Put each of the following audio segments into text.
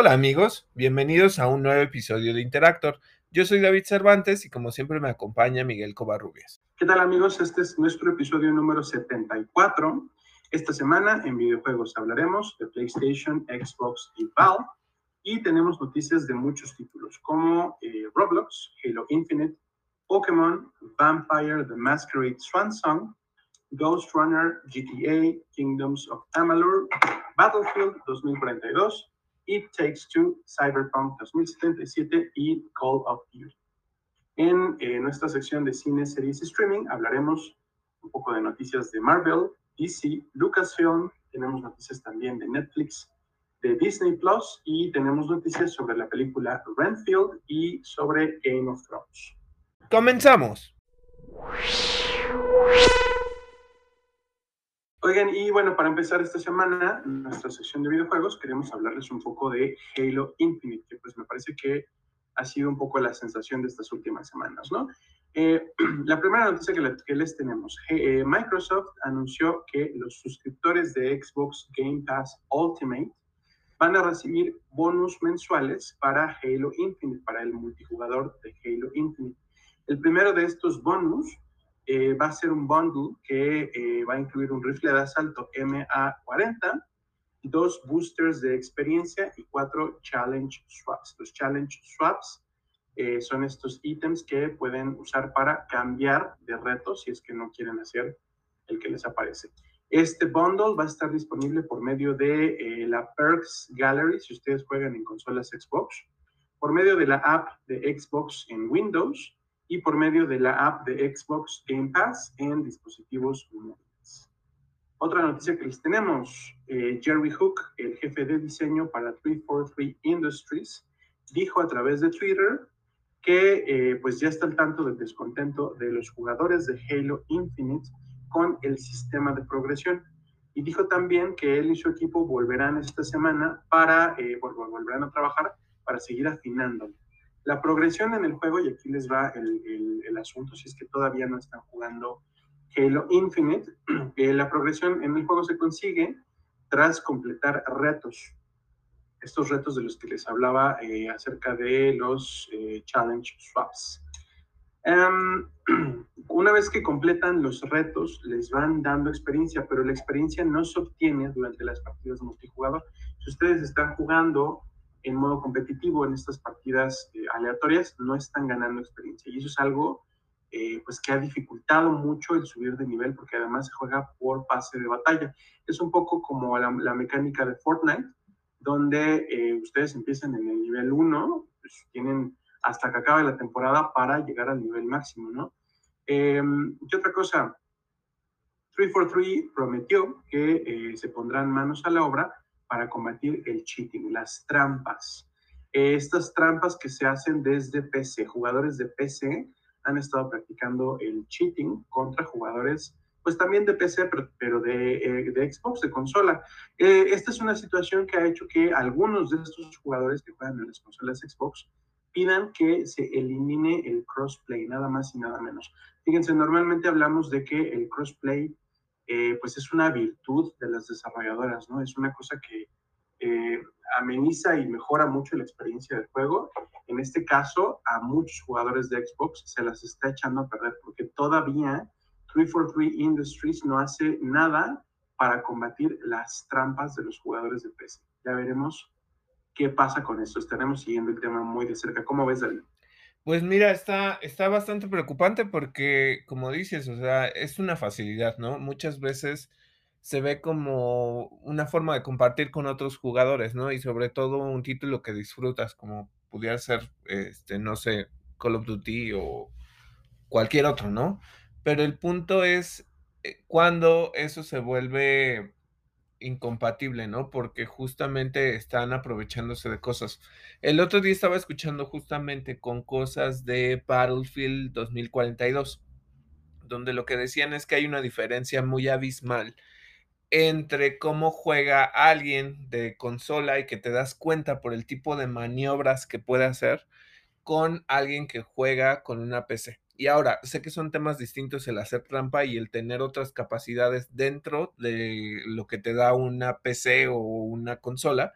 Hola amigos, bienvenidos a un nuevo episodio de Interactor. Yo soy David Cervantes y como siempre me acompaña Miguel Covarrubias. ¿Qué tal amigos? Este es nuestro episodio número 74. Esta semana en videojuegos hablaremos de PlayStation, Xbox y Valve y tenemos noticias de muchos títulos como eh, Roblox, Halo Infinite, Pokémon, Vampire the Masquerade Swan Song, Ghost Runner, GTA, Kingdoms of Amalur, Battlefield 2042, It Takes Two, Cyberpunk 2077 y Call of Duty. En eh, nuestra sección de cine, series y streaming hablaremos un poco de noticias de Marvel, DC, Lucasfilm, tenemos noticias también de Netflix, de Disney Plus y tenemos noticias sobre la película Renfield y sobre Game of Thrones. Comenzamos. Oigan, y bueno, para empezar esta semana, nuestra sección de videojuegos, queremos hablarles un poco de Halo Infinite, que pues me parece que ha sido un poco la sensación de estas últimas semanas, ¿no? Eh, la primera noticia que, les tenemos, eh, Microsoft anunció que los suscriptores de Xbox Game Pass Ultimate van a recibir bonus mensuales para Halo Infinite, para el multijugador de Halo Infinite. El primero de estos bonus eh, va a ser un bundle que eh, va a incluir un rifle de asalto MA40, dos boosters de experiencia y cuatro challenge swaps. Los challenge swaps eh, son estos ítems que pueden usar para cambiar de reto si es que no quieren hacer el que les aparece. Este bundle va a estar disponible por medio de la Perks Gallery si ustedes juegan en consolas Xbox, por medio de la app de Xbox en Windows y por medio de la app de Xbox Game Pass en dispositivos móviles. Otra noticia que les tenemos, eh, Jerry Hook, el jefe de diseño para 343 Industries, dijo a través de Twitter que eh, pues ya está al tanto del descontento de los jugadores de Halo Infinite con el sistema de progresión. Y dijo también que él y su equipo volverán esta semana para, eh, volverán a trabajar para seguir afinándolo. La progresión en el juego, y aquí les va el, asunto, si es que todavía no están jugando Halo Infinite, eh, la progresión en el juego se consigue tras completar retos. Estos retos de los que les hablaba eh, acerca de los eh, challenge swaps. Em, una vez que completan los retos, les van dando experiencia, pero la experiencia no se obtiene durante las partidas multijugador. Si ustedes están jugando en modo competitivo en estas partidas eh, aleatorias no están ganando experiencia. Y eso es algo eh, pues que ha dificultado mucho el subir de nivel porque además se juega por pase de batalla. Es un poco como la, mecánica de Fortnite, donde eh, ustedes empiezan en el nivel 1, pues tienen hasta que acabe la temporada para llegar al nivel máximo, ¿no? Em, ¿Qué otra cosa? 343 prometió que se pondrán manos a la obra para combatir el cheating, las trampas. Estas trampas que se hacen desde PC, jugadores de PC han estado practicando el cheating contra jugadores, pues también de PC, pero, de, eh, de, Xbox, de consola. Eh, esta es una situación que ha hecho que algunos de estos jugadores que juegan en las consolas Xbox pidan que se elimine el crossplay, nada más y nada menos. Fíjense, normalmente hablamos de que el crossplay eh, pues es una virtud de las desarrolladoras, ¿no? Es una cosa que eh, ameniza y mejora mucho la experiencia del juego. En este caso, a muchos jugadores de Xbox se las está echando a perder porque todavía 343 Industries no hace nada para combatir las trampas de los jugadores de PC. Ya veremos qué pasa con esto. Estaremos siguiendo el tema muy de cerca. ¿Cómo ves, David? Pues mira, está, está bastante preocupante porque, como dices, o sea, es una facilidad, ¿no? Muchas veces se ve como una forma de compartir con otros jugadores, ¿no? Y sobre todo un título que disfrutas, como pudiera ser, este, no sé, Call of Duty o cualquier otro, ¿no? Pero el punto es eh, cuando eso se vuelve incompatible, ¿no? Porque justamente están aprovechándose de cosas. El otro día estaba escuchando justamente con cosas de Battlefield 2042, donde lo que decían es que hay una diferencia muy abismal entre cómo juega alguien de consola y que te das cuenta por el tipo de maniobras que puede hacer con alguien que juega con una PC. Y ahora, sé que son temas distintos el hacer trampa y el tener otras capacidades dentro de lo que te da una PC o una consola,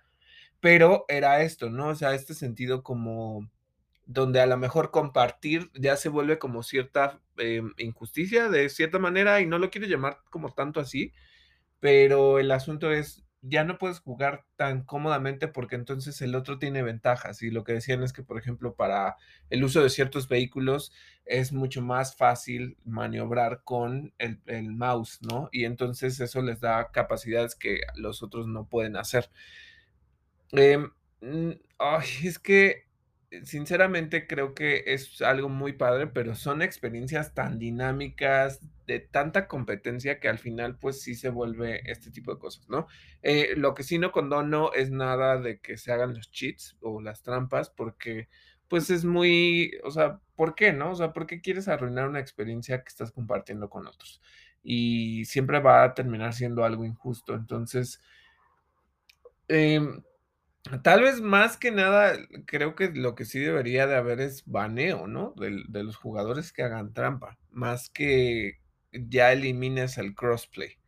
pero era esto, ¿no? O sea, este sentido como donde a lo mejor compartir ya se vuelve como cierta em, injusticia de cierta manera y no lo quiero llamar como tanto así, pero el asunto es, ya no puedes jugar tan cómodamente porque entonces el otro tiene ventajas y lo que decían es que, por ejemplo, para el uso de ciertos vehículos es mucho más fácil maniobrar con el, el mouse, ¿no? Y entonces eso les da capacidades que los otros no pueden hacer. Em, ay, es que sinceramente creo que es algo muy padre, pero son experiencias tan dinámicas, de tanta competencia que al final, pues sí se vuelve este tipo de cosas, ¿no? Eh, lo que sí no condono es nada de que se hagan los cheats o las trampas, porque pues es muy, o sea, ¿por qué, no? O sea, ¿por qué quieres arruinar una experiencia que estás compartiendo con otros? Y siempre va a terminar siendo algo injusto. Entonces, em, Tal vez más que nada, creo que lo que sí debería de haber es baneo, ¿no? De los jugadores que hagan trampa, más que ya elimines el crossplay,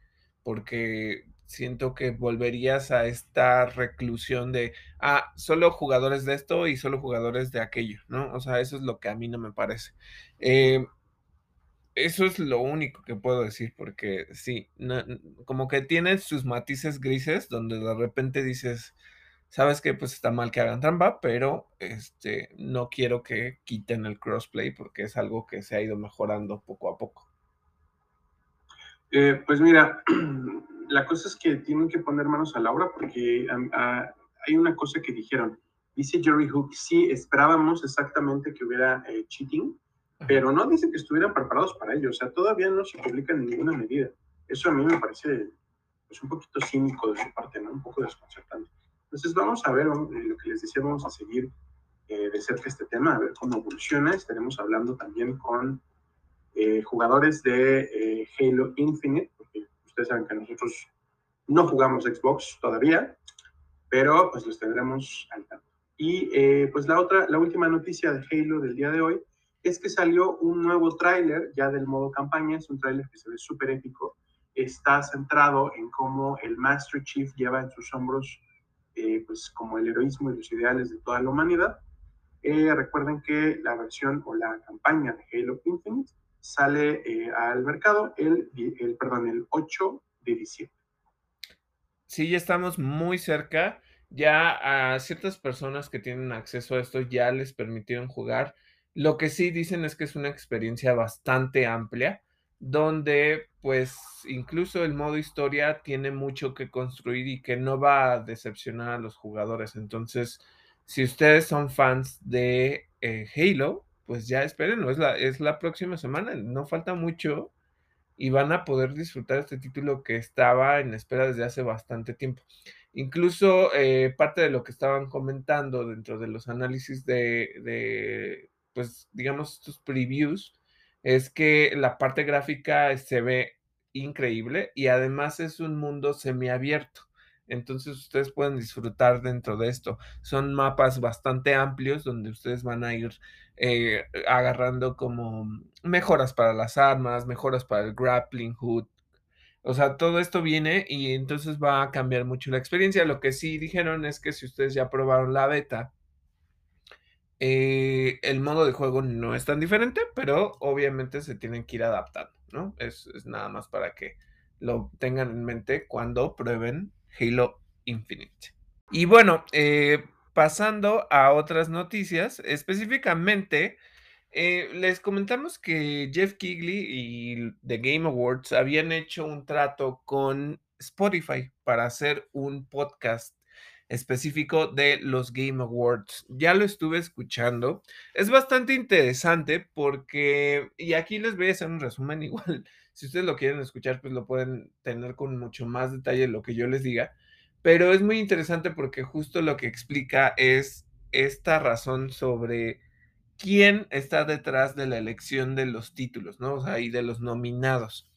porque siento que volverías a esta reclusión de, ah, solo jugadores de esto y solo jugadores de aquello, ¿no? O sea, eso es lo que a mí no me parece. Eh, eso es lo único que puedo decir, porque sí, como que tiene sus matices grises donde de repente dices Sabes que, pues, está mal que hagan trampa, pero, este, no quiero que quiten el crossplay porque es algo que se ha ido mejorando poco a poco. Eh, pues mira, la cosa es que tienen que poner manos a la obra porque uh, hay una cosa que dijeron. Dice Jerry Hook, sí, esperábamos exactamente que hubiera eh, cheating, pero no dice que estuvieran preparados para ello. O sea, todavía no se publica en ninguna medida. Eso a mí me parece pues, un poquito cínico de su parte, ¿no? Un poco desconcertante. Entonces vamos a ver lo que les decía, vamos a seguir eh, de cerca este tema, a ver cómo evoluciona. Estaremos hablando también con eh, jugadores de eh, Halo Infinite, porque ustedes saben que nosotros no jugamos Xbox todavía, pero pues los tendremos al tanto. Y eh, pues la otra, la última noticia de Halo del día de hoy es que salió un nuevo tráiler ya del modo campaña, es un tráiler que se ve súper épico, está centrado en cómo el Master Chief lleva en sus hombros eh, pues como el heroísmo y los ideales de toda la humanidad. Eh, recuerden que la versión o la campaña de Halo Infinite sale eh, al mercado el, el, perdón, el 8 de diciembre. Sí, ya estamos muy cerca. Ya a ciertas personas que tienen acceso a esto ya les permitieron jugar. Lo que sí dicen es que es una experiencia bastante amplia donde pues incluso el modo historia tiene mucho que construir y que no va a decepcionar a los jugadores. Entonces, si ustedes son fans de eh, Halo, pues ya espérenlo, es la, es la próxima semana, no falta mucho y van a poder disfrutar este título que estaba en espera desde hace bastante tiempo. Incluso eh, parte de lo que estaban comentando dentro de los análisis de, de pues digamos, estos previews, es que la parte gráfica se ve increíble y además es un mundo semiabierto. Entonces ustedes pueden disfrutar dentro de esto. Son mapas bastante amplios donde ustedes van a ir eh, agarrando como mejoras para las armas, mejoras para el grappling hood. O sea, todo esto viene y entonces va a cambiar mucho la experiencia. Lo que sí dijeron es que si ustedes ya probaron la beta, eh, el modo de juego no es tan diferente, pero obviamente se tienen que ir adaptando, ¿no? Es, nada más para que lo tengan en mente cuando prueben Halo Infinite. Y bueno, eh, pasando a otras noticias, específicamente eh, les comentamos que Jeff Kigley y The Game Awards habían hecho un trato con Spotify para hacer un podcast específico de los Game Awards. Ya lo estuve escuchando. Es bastante interesante porque, y aquí les voy a hacer un resumen igual, si ustedes lo quieren escuchar, pues lo pueden tener con mucho más detalle lo que yo les diga. Pero es muy interesante porque justo lo que explica es esta razón sobre quién está detrás de la elección de los títulos, ¿no? O sea, y de los nominados.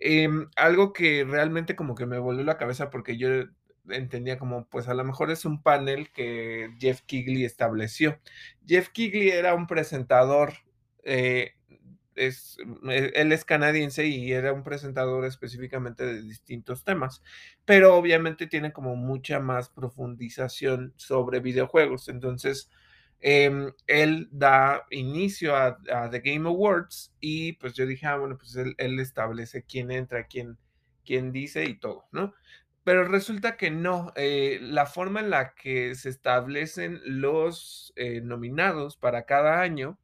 Eh, algo que realmente como que me volvió la cabeza porque yo entendía como, pues a lo mejor es un panel que Jeff Kigley estableció. Jeff Kigley era un presentador eh, es, mm, e, él es canadiense y era un presentador específicamente de distintos temas, pero obviamente tiene como mucha más profundización sobre videojuegos. Entonces, em, él da inicio a, The Game Awards y pues yo dije, ah, bueno, pues él, establece quién entra, quién, quién dice y todo, ¿no? Pero resulta que no, eh, la forma en la que se establecen los eh, nominados para cada año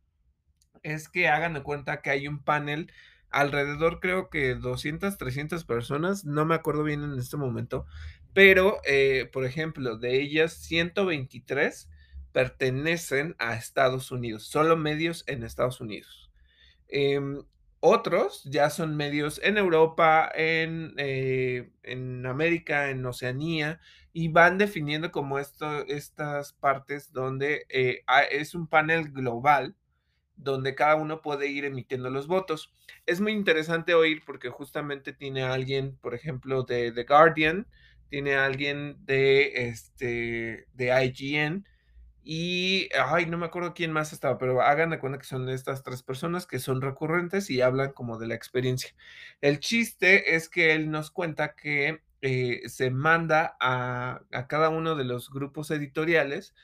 es que hagan de cuenta que hay un panel alrededor, creo que 200, 300 personas, no me acuerdo bien en este momento, pero, eh, por ejemplo, de ellas 123 pertenecen a Estados Unidos, solo medios en Estados Unidos. Em, otros ya son medios en Europa, en, eh, en América, en Oceanía, y van definiendo como esto, estas partes donde eh, es un panel global donde cada uno puede ir emitiendo los votos. Es muy interesante oír porque justamente tiene alguien, por ejemplo, de The Guardian, tiene alguien de, este, de IGN, y, ay, no me acuerdo quién más estaba, pero hagan de cuenta que son estas tres personas que son recurrentes y hablan como de la experiencia. El chiste es que él nos cuenta que eh, se manda a, a, cada uno de los grupos editoriales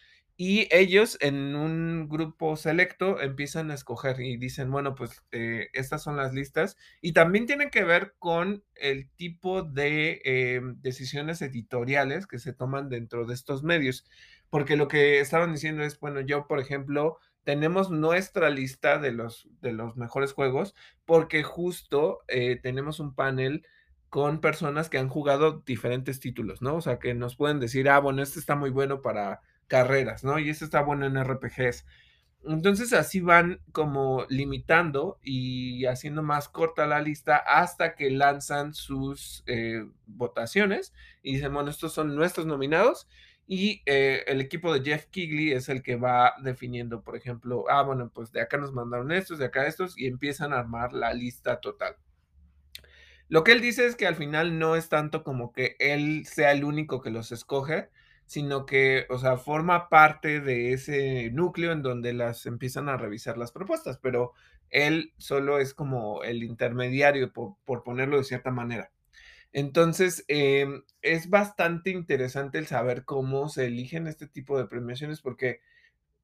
y ellos en un grupo selecto empiezan a escoger y dicen, bueno, pues eh, estas son las listas. Y también tienen que ver con el tipo de eh, decisiones editoriales que se toman dentro de estos medios. Porque lo que estaban diciendo es, bueno, yo, por ejemplo, tenemos nuestra lista de los, de los mejores juegos porque justo eh, tenemos un panel con personas que han jugado diferentes títulos, ¿no? O sea, que nos pueden decir, ah, bueno, este está muy bueno para carreras, ¿no? Y eso está bueno en RPGs. Entonces así van como limitando y haciendo más corta la lista hasta que lanzan sus eh, votaciones y dicen, bueno, estos son nuestros nominados y eh, el equipo de Jeff Kigley es el que va definiendo, por ejemplo, ah, bueno, pues de acá nos mandaron estos, de acá estos y empiezan a armar la lista total. Lo que él dice es que al final no es tanto como que él sea el único que los escoge, sino que, o sea, forma parte de ese núcleo en donde las empiezan a revisar las propuestas, pero él solo es como el intermediario, por, ponerlo de cierta manera. Entonces, em, es bastante interesante el saber cómo se eligen este tipo de premiaciones porque,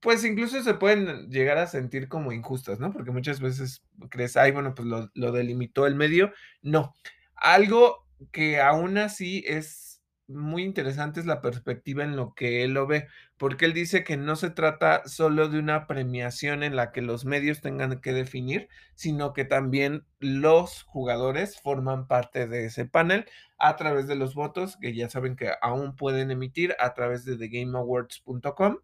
pues, incluso se pueden llegar a sentir como injustas, ¿no? Porque muchas veces crees, ay, bueno, pues lo, lo delimitó el medio. No, algo que aún así es muy interesante es la perspectiva en lo que él lo ve, porque él dice que no se trata solo de una premiación en la que los medios tengan que definir, sino que también los jugadores forman parte de ese panel a través de los votos que ya saben que aún pueden emitir a través de thegameawards.com.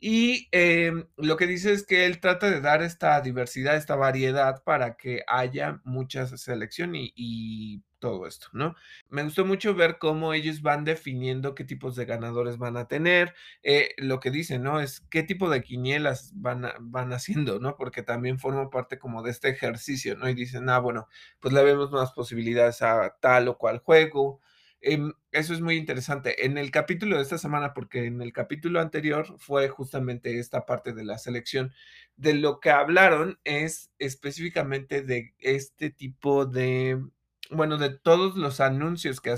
Y em, lo que dice es que él trata de dar esta diversidad, esta variedad para que haya mucha selección y, y todo esto, ¿no? Me gustó mucho ver cómo ellos van definiendo qué tipos de ganadores van a tener, eh, lo que dicen, ¿no? Es qué tipo de quinielas van, van haciendo, ¿no? Porque también forma parte como de este ejercicio, ¿no? Y dicen, ah, bueno, pues le vemos más posibilidades a tal o cual juego. Em, eso es muy interesante. En el capítulo de esta semana, porque en el capítulo anterior fue justamente esta parte de la selección, de lo que hablaron es específicamente de este tipo de bueno, de todos los anuncios que,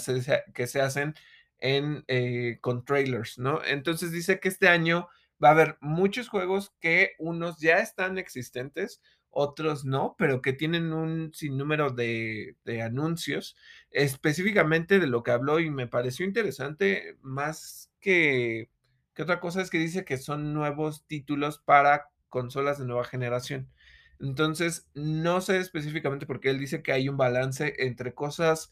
que se hacen en, eh, con trailers, ¿no? Entonces dice que este año va a haber muchos juegos que unos ya están existentes, otros no, pero que tienen un sinnúmero de, de anuncios, específicamente de lo que habló y me pareció interesante más que, que otra cosa es que dice que son nuevos títulos para consolas de nueva generación. Entonces, no sé específicamente porque él dice que hay un balance entre cosas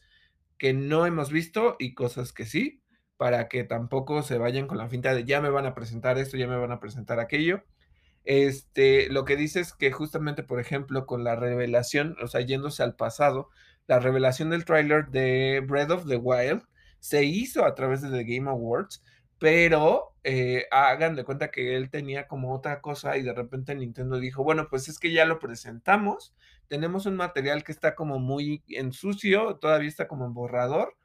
que no hemos visto y cosas que sí, para que tampoco se vayan con la finta de ya me van a presentar esto, ya me van a presentar aquello. Este, lo que dice es que justamente, por ejemplo, con la revelación, o sea, yéndose al pasado, la revelación del tráiler de Breath of the Wild se hizo a través de The Game Awards pero eh, hagan de cuenta que él tenía como otra cosa y de repente Nintendo dijo, bueno, pues es que ya lo presentamos, tenemos un material que está como muy en sucio, todavía está como en borrador,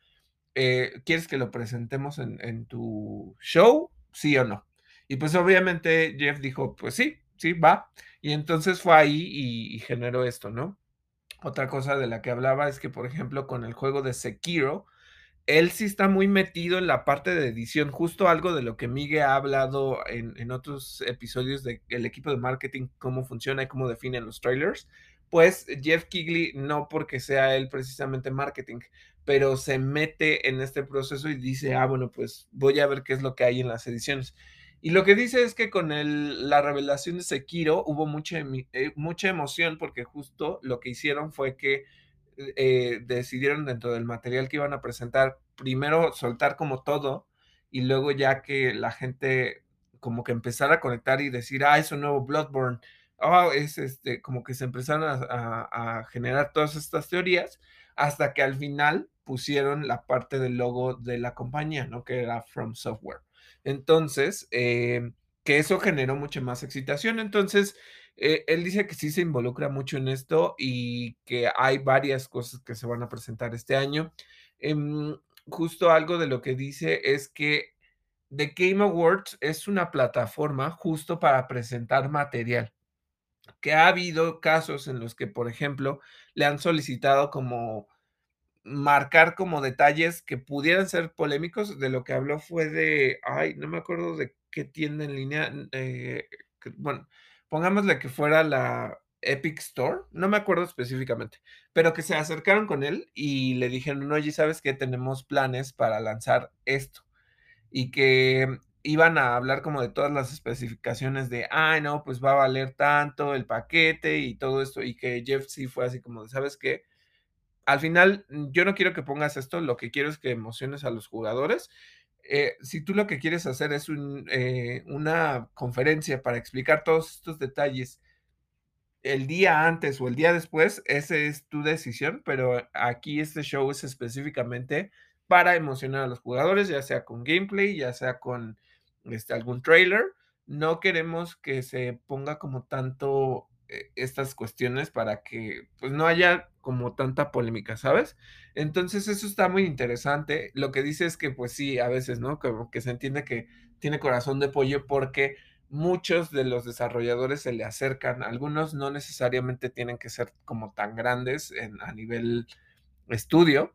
eh, ¿quieres que lo presentemos en, en tu show? Sí o no. Y pues obviamente Jeff dijo, pues sí, sí, va. Y entonces fue ahí y y generó esto, ¿no? Otra cosa de la que hablaba es que, por ejemplo, con el juego de Sekiro, él sí está muy metido en la parte de edición, justo algo de lo que Migue ha hablado en otros episodios de el equipo de marketing, cómo funciona y cómo definen los trailers. Pues Jeff Keighley, no porque sea él precisamente marketing, pero se mete en este proceso y dice: "Ah, bueno, pues voy a ver qué es lo que hay en las ediciones". Y lo que dice es que con el la revelación de Sekiro hubo mucha eh, mucha emoción, porque justo lo que hicieron fue que, eh, decidieron dentro del material que iban a presentar, primero soltar como todo, y luego ya que la gente como que empezara a conectar y decir: "Ah, es un nuevo Bloodborne, ah, es este", como que se empezaron a generar todas estas teorías, hasta que al final pusieron la parte del logo de la compañía, ¿no? Que era From Software. Entonces, em, que eso generó mucha más excitación. Entonces, eh, él dice que sí se involucra mucho en esto y que hay varias cosas que se van a presentar este año. Em, justo algo de lo que dice es que The Game Awards es una plataforma justo para presentar material, que ha habido casos en los que, por ejemplo, le han solicitado como marcar como detalles que pudieran ser polémicos, de lo que habló fue de, ay, no me acuerdo de qué tienda en línea, eh, bueno, pongámosle que fuera la Epic Store, no me acuerdo específicamente, pero que se acercaron con él y le dijeron: "Oye, ¿sabes qué? Tenemos planes para lanzar esto", y que iban a hablar como de todas las especificaciones de: "Ay, no, pues va a valer tanto el paquete y todo esto", y que Jeff sí fue así como de: "¿Sabes qué? Al final, yo no quiero que pongas esto, lo que quiero es que emociones a los jugadores. Eh, si tú lo que quieres hacer es eh, una conferencia para explicar todos estos detalles el día antes o el día después, ese es tu decisión, pero aquí este show es específicamente para emocionar a los jugadores, ya sea con gameplay, ya sea con, este, algún trailer. No queremos que se ponga como tanto, estas cuestiones para que, pues, no haya como tanta polémica, ¿sabes? Entonces, eso está muy interesante. Lo que dice es que, pues sí, a veces, ¿no? Que se entiende que tiene corazón de pollo porque muchos de los desarrolladores se le acercan, algunos no necesariamente tienen que ser como tan grandes en a nivel estudio,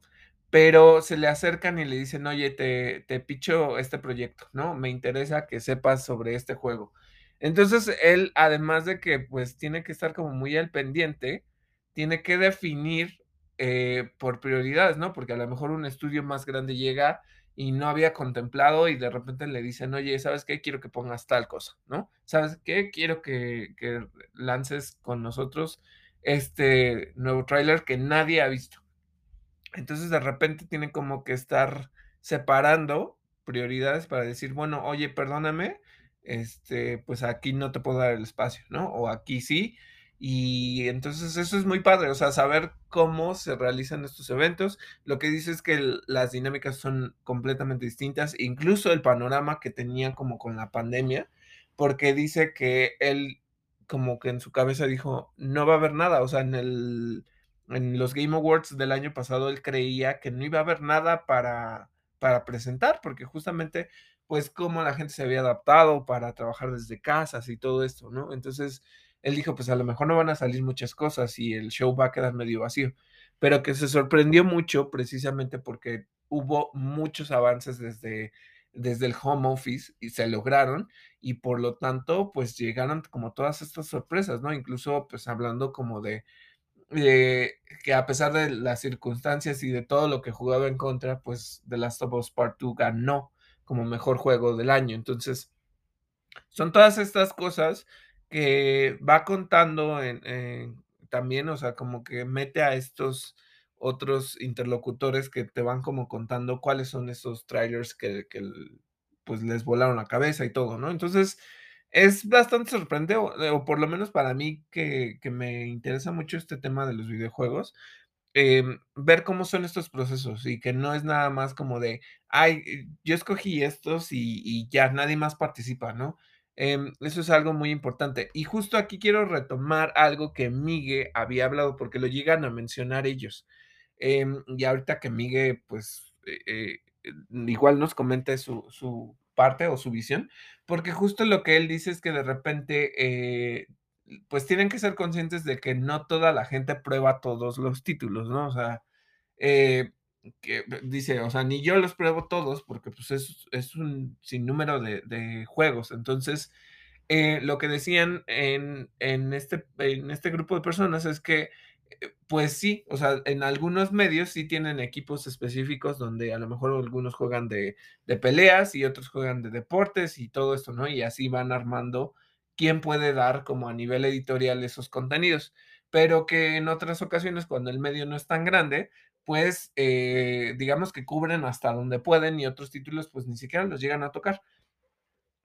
pero se le acercan y le dicen: "Oye, te te pitcho este proyecto, ¿no? Me interesa que sepas sobre este juego". Entonces, él, además de que, pues, tiene que estar como muy al pendiente, tiene que definir, eh, por prioridades, ¿no? Porque a lo mejor un estudio más grande llega y no había contemplado y de repente le dicen: "Oye, ¿sabes qué? Quiero que pongas tal cosa", ¿no? "¿Sabes qué? Quiero que que lances con nosotros este nuevo tráiler que nadie ha visto". Entonces, de repente tienen como que estar separando prioridades para decir: "Bueno, oye, perdóname, este, pues aquí no te puedo dar el espacio", ¿no? O aquí sí. Y entonces eso es muy padre, o sea, saber cómo se realizan estos eventos. Lo que dice es que las dinámicas son completamente distintas, incluso el panorama que tenían como con la pandemia, porque dice que él como que en su cabeza dijo: "No va a haber nada", o sea, en el en los Game Awards del año pasado, él creía que no iba a haber nada para para presentar, porque justamente, pues, cómo la gente se había adaptado para trabajar desde casas y todo esto, ¿no? Entonces, él dijo: "Pues, a lo mejor no van a salir muchas cosas y el show va a quedar medio vacío", pero que se sorprendió mucho precisamente porque hubo muchos avances desde desde el home office y se lograron, y por lo tanto, pues, llegaron como todas estas sorpresas, ¿no? Incluso, pues, hablando como de eh, que a pesar de las circunstancias y de todo lo que jugaba en contra, pues, The Last of Us Part 2 ganó como mejor juego del año. Entonces, son todas estas cosas que va contando en también, o sea, como que mete a estos otros interlocutores que te van como contando cuáles son esos trailers que pues, les volaron la cabeza y todo, ¿no? Entonces, es bastante sorprendente, o por lo menos para mí que me interesa mucho este tema de los videojuegos, em, ver cómo son estos procesos y que no es nada más como de: "Ay, eh, yo escogí estos y y ya nadie más participa", ¿no? Em, eso es algo muy importante. Y justo aquí quiero retomar algo que Migue había hablado, porque lo llegan a mencionar ellos. Em, y ahorita que Migue, pues, eh eh, igual nos comente su su parte o su visión, porque justo lo que él dice es que de repente, pues tienen que ser conscientes de que no toda la gente prueba todos los títulos, ¿no? O sea, eh, que dice, o sea, ni yo los pruebo todos porque pues es, un sinnúmero de, de juegos. Entonces, eh, lo que decían en, en, este, en este grupo de personas es que, eh, pues sí, o sea, en algunos medios sí tienen equipos específicos donde a lo mejor algunos juegan de, de peleas y otros juegan de deportes y todo esto, ¿no? Y así van armando quién puede dar como a nivel editorial esos contenidos, pero que en otras ocasiones cuando el medio no es tan grande, pues eh, digamos que cubren hasta donde pueden y otros títulos pues ni siquiera los llegan a tocar.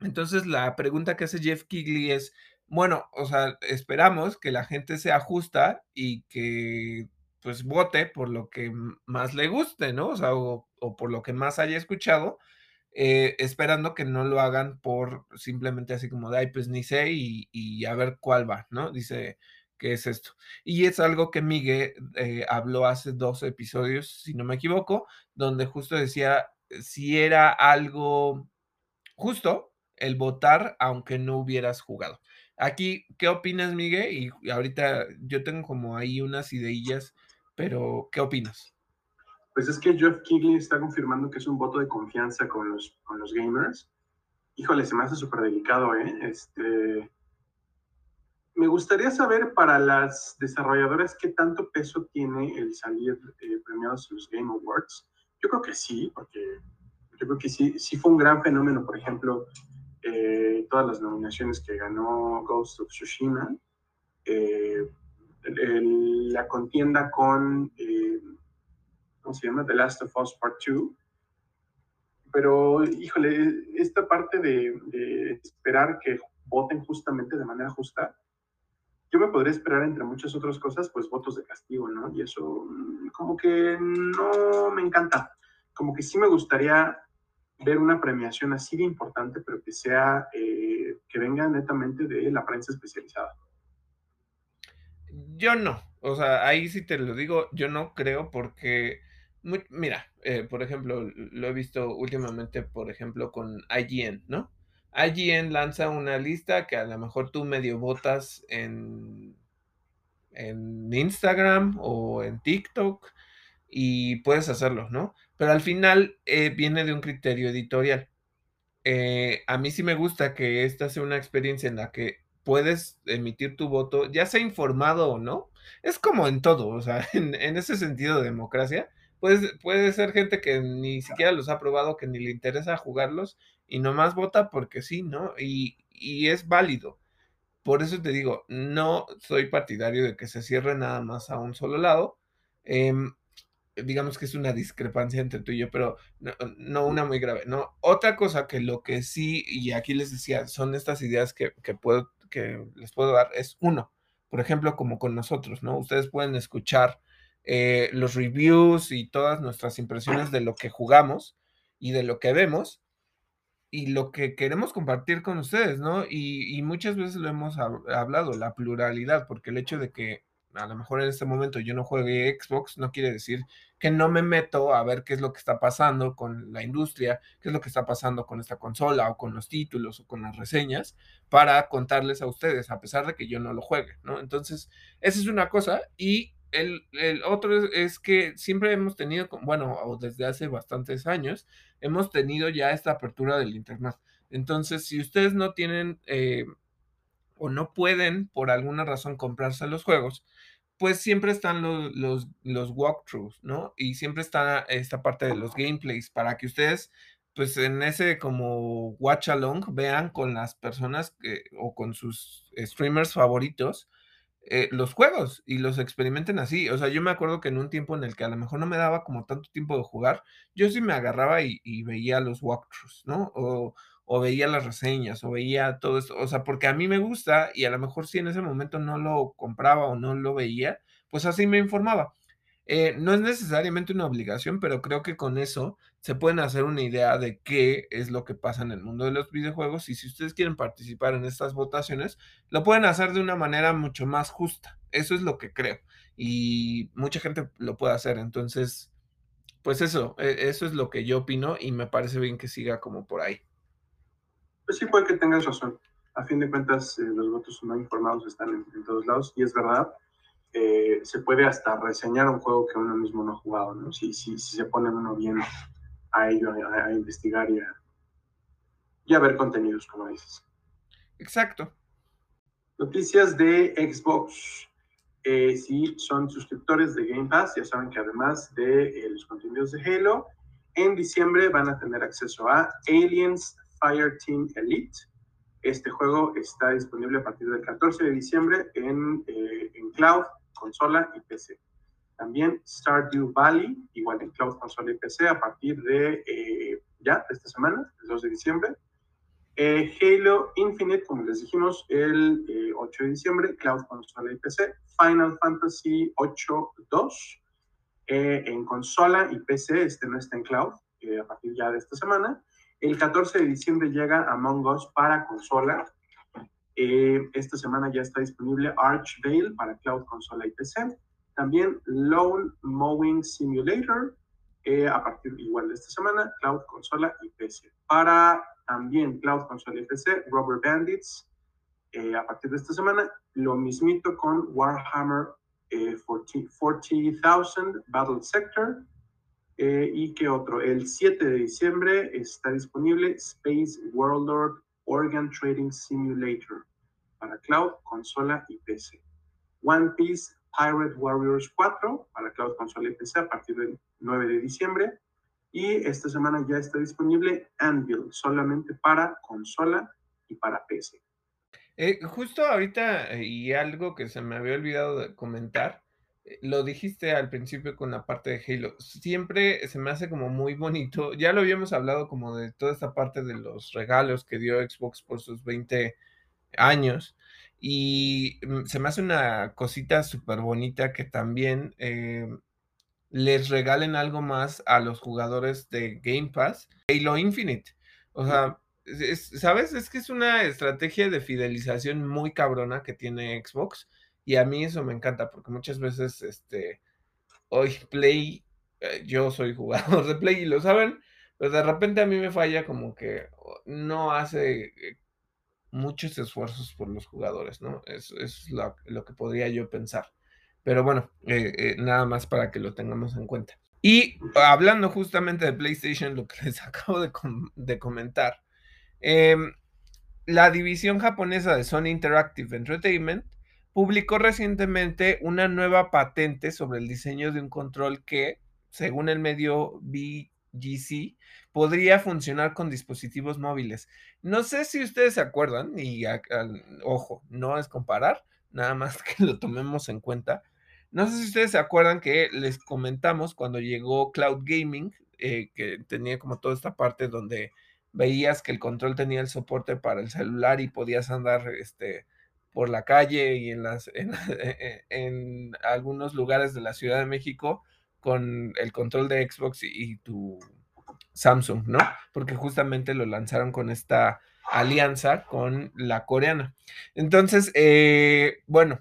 Entonces la pregunta que hace Jeff Kigley es, bueno, o sea, esperamos que la gente se ajusta y que pues vote por lo que más le guste, ¿no? O sea, o por lo que más haya escuchado, eh, esperando que no lo hagan por simplemente así como de, ay, pues ni sé y, y a ver cuál va, ¿no? Dice, ¿qué es esto? Y es algo que Miguel eh, habló hace dos episodios, si no me equivoco, donde justo decía si era algo justo el votar aunque no hubieras jugado. Aquí, ¿qué opinas, Miguel? Y ahorita yo tengo como ahí unas ideillas, pero ¿qué opinas? Pues es que Jeff Kigley está confirmando que es un voto de confianza con los, con los gamers. Híjole, se me hace súper delicado, ¿eh? Este, me gustaría saber para las desarrolladoras qué tanto peso tiene el salir eh, premiados en los Game Awards. Yo creo que sí, porque yo creo que sí, sí fue un gran fenómeno, por ejemplo, eh, todas las nominaciones que ganó Ghost of Tsushima, eh, el, la contienda con, eh, ¿cómo se llama? The Last of Us Part 2. Pero, híjole, esta parte de, esperar que voten justamente de manera justa, yo me podría esperar entre muchas otras cosas, pues votos de castigo, ¿no? Y eso mm, como que no me encanta. Como que sí me gustaría ver una premiación así de importante, pero que sea, eh, que venga netamente de la prensa especializada. Yo no, o sea, ahí sí te lo digo, yo no creo porque, mira, eh, por ejemplo, lo he visto últimamente, por ejemplo, con IGN, ¿no? IGN lanza una lista que a lo mejor tú medio votas en, en Instagram o en TikTok y puedes hacerlo, ¿no? Pero al final eh, viene de un criterio editorial. Eh, a mí sí me gusta que esta sea una experiencia en la que puedes emitir tu voto, ya sea informado o no. Es como en todo, o sea, en, en ese sentido de democracia, pues, puede ser gente que ni siquiera los ha probado, que ni le interesa jugarlos y nomás vota porque sí, ¿no? Y, y es válido. Por eso te digo, no soy partidario de que se cierre nada más a un solo lado. Eh, digamos que es una discrepancia entre tú y yo, pero no, no, una muy grave, ¿no? Otra cosa que lo que sí, y aquí les decía, son estas ideas que, que, puedo, que les puedo dar, es uno, por ejemplo, como con nosotros, ¿no? Ustedes pueden escuchar eh, los reviews y todas nuestras impresiones de lo que jugamos y de lo que vemos y lo que queremos compartir con ustedes, ¿no? Y, y muchas veces lo hemos hablado, la pluralidad, porque el hecho de que a lo mejor en este momento yo no juegue Xbox, no quiere decir que no me meto a ver qué es lo que está pasando con la industria, qué es lo que está pasando con esta consola o con los títulos o con las reseñas para contarles a ustedes, a pesar de que yo no lo juegue, ¿no? Entonces, esa es una cosa y el, el otro es, que siempre hemos tenido, bueno, o desde hace bastantes años, hemos tenido ya esta apertura del Internet. Entonces, si ustedes no tienen eh, o no pueden por alguna razón comprarse los juegos, pues siempre están los, los, los, walkthroughs, ¿no? Y siempre está esta parte de los gameplays para que ustedes, pues en ese como watch along, vean con las personas que, o con sus streamers favoritos eh, los juegos y los experimenten así. O sea, yo me acuerdo que en un tiempo en el que a lo mejor no me daba como tanto tiempo de jugar, yo sí me agarraba y, veía los walkthroughs, ¿no? O, o veía las reseñas, o veía todo esto, o sea, porque a mí me gusta y a lo mejor si en ese momento no lo compraba o no lo veía, pues así me informaba. Eh, no es necesariamente una obligación, pero creo que con eso se pueden hacer una idea de qué es lo que pasa en el mundo de los videojuegos y si ustedes quieren participar en estas votaciones, lo pueden hacer de una manera mucho más justa. Eso es lo que creo y mucha gente lo puede hacer. Entonces, pues eso, e, eso es lo que yo opino y me parece bien que siga como por ahí. Pues sí, puede que tengas razón. a fin de cuentas, eh, los votos no informados están en, todos lados y es verdad. Eh, se puede hasta reseñar un juego que uno mismo no ha jugado, ¿no? Si, si, si se pone uno bien a ello, a, investigar y a, y a ver contenidos, como dices. Exacto. Noticias de Xbox. Eh, si son suscriptores de Game Pass, ya saben que además de los contenidos de Halo, en diciembre van a tener acceso a Aliens Fireteam Elite, este juego está disponible a partir del 14 de diciembre en, eh, en cloud, consola y PC. También Stardew Valley, igual en cloud, consola y PC, a partir de eh, ya, esta semana, el 2 de diciembre. Eh, Halo Infinite, como les dijimos, el 8 de diciembre, cloud, consola y PC. Final Fantasy 8-2 en consola y PC, este no está en cloud, a partir ya de esta semana. El 14 de diciembre llega Among Us para consola. Eh, esta semana ya está disponible Archvale para cloud, consola y PC. También Lone Mowing Simulator eh, a partir igual de esta semana, cloud, consola y PC. Para también cloud, consola y PC, Rubber Bandits eh, a partir de esta semana. Lo mismito con Warhammer 40,000 Battle Sector eh, ¿Y qué otro? El 7 de diciembre está disponible Space Warlord Organ Trading Simulator para cloud, consola y PC. One Piece Pirate Warriors 4 para cloud, consola y PC a partir del 9 de diciembre. Y esta semana ya está disponible Anvil solamente para consola y para PC. Eh, justo ahorita, eh, y algo que se me había olvidado de comentar, eh, lo dijiste al principio con la parte de Halo, siempre se me hace como muy bonito, ya lo habíamos hablado como de toda esta parte de los regalos que dio Xbox por sus 20 años y mm, se me hace una cosita súper bonita que también eh, les regalen algo más a los jugadores de Game Pass, Halo Infinite. O sea, ¿sabes? Es que es una estrategia de fidelización muy cabrona que tiene Xbox y a mí eso me encanta porque muchas veces, este, hoy Play, eh, yo soy jugador de Play y lo saben, pero de repente a mí me falla como que no hace eh, muchos esfuerzos por los jugadores, ¿no? Eso es lo, que podría yo pensar. Pero bueno, eh, nada más para que lo tengamos en cuenta. Y hablando justamente de PlayStation, lo que les acabo de, de comentar, em, la división japonesa de Sony Interactive Entertainment publicó recientemente una nueva patente sobre el diseño de un control que, según el medio BGC, podría funcionar con dispositivos móviles. No sé si ustedes se acuerdan, y ojo, no es comparar, nada más que lo tomemos en cuenta. No sé si ustedes se acuerdan que les comentamos cuando llegó Cloud Gaming, eh, que tenía como toda esta parte donde veías que el control tenía el soporte para el celular y podías andar este, por la calle y en, las, en, en, algunos lugares de la Ciudad de México con el control de Xbox y, tu Samsung, ¿no? Porque justamente lo lanzaron con esta alianza con la coreana. Entonces, eh, bueno,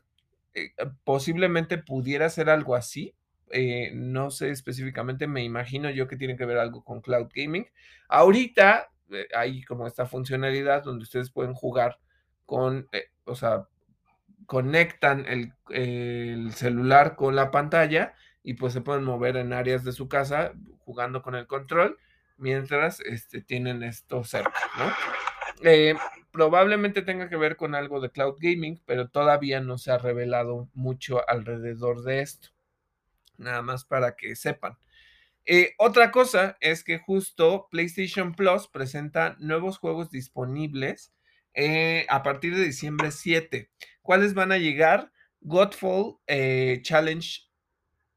eh, posiblemente pudiera ser algo así. Eh, no sé específicamente, me imagino yo que tiene que ver algo con cloud gaming. Ahorita hay como esta funcionalidad donde ustedes pueden jugar con o sea, conectan el, celular con la pantalla y pues se pueden mover en áreas de su casa jugando con el control mientras este, tienen esto cerca, ¿no? Eh, probablemente tenga que ver con algo de cloud gaming, pero todavía no se ha revelado mucho alrededor de esto. Nada más para que sepan. Eh, otra cosa es que justo PlayStation Plus presenta nuevos juegos disponibles eh, a partir de diciembre 7. ¿Cuáles van a llegar? Godfall Challenge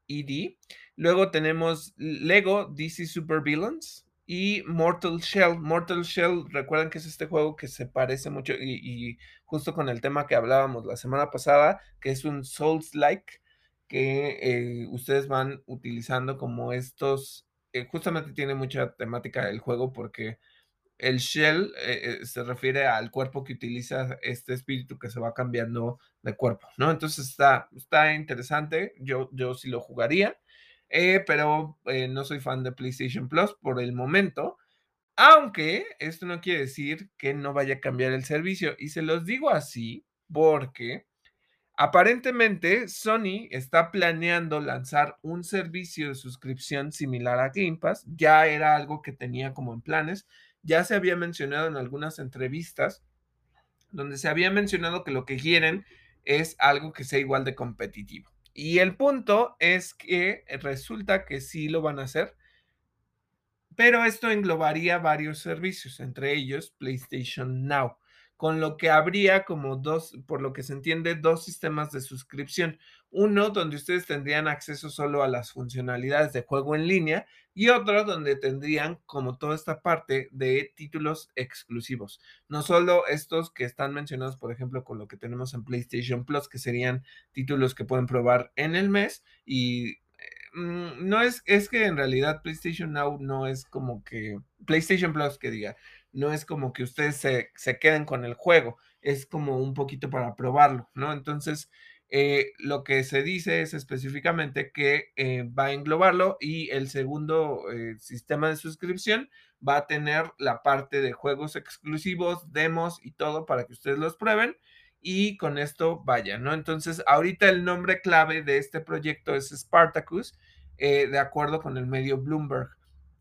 ED. Luego tenemos Lego DC Super Villains y Mortal Shell. Mortal Shell, recuerden que es este juego que se parece mucho y, justo con el tema que hablábamos la semana pasada, que es un Souls-like que eh, ustedes van utilizando como estos, justamente tiene mucha temática el juego porque el shell eh, eh, se refiere al cuerpo que utiliza este espíritu que se va cambiando de cuerpo, ¿no? Entonces está, está interesante, yo, yo sí lo jugaría, eh, pero no soy fan de PlayStation Plus por el momento. Aunque esto no quiere decir que no vaya a cambiar el servicio. Y se los digo así porque aparentemente Sony está planeando lanzar un servicio de suscripción similar a Game Pass. Ya era algo que tenía como en planes. Ya se había mencionado en algunas entrevistas donde se había mencionado que lo que quieren es algo que sea igual de competitivo. Y el punto es que resulta que sí lo van a hacer, pero esto englobaría varios servicios, entre ellos PlayStation Now con lo que habría como dos, por lo que se entiende, dos sistemas de suscripción. Uno donde ustedes tendrían acceso solo a las funcionalidades de juego en línea y otro donde tendrían como toda esta parte de títulos exclusivos. No solo estos que están mencionados, por ejemplo, con lo que tenemos en PlayStation Plus, que serían títulos que pueden probar en el mes y mm, no es, es que en realidad PlayStation Now no es como que PlayStation Plus que diga, no es como que ustedes se, queden con el juego, es como un poquito para probarlo, ¿no? Entonces, eh, lo que se dice es específicamente que eh, va a englobarlo y el segundo eh, sistema de suscripción va a tener la parte de juegos exclusivos, demos y todo para que ustedes los prueben y con esto vayan, ¿no? Entonces, ahorita el nombre clave de este proyecto es Spartacus, de acuerdo con el medio Bloomberg.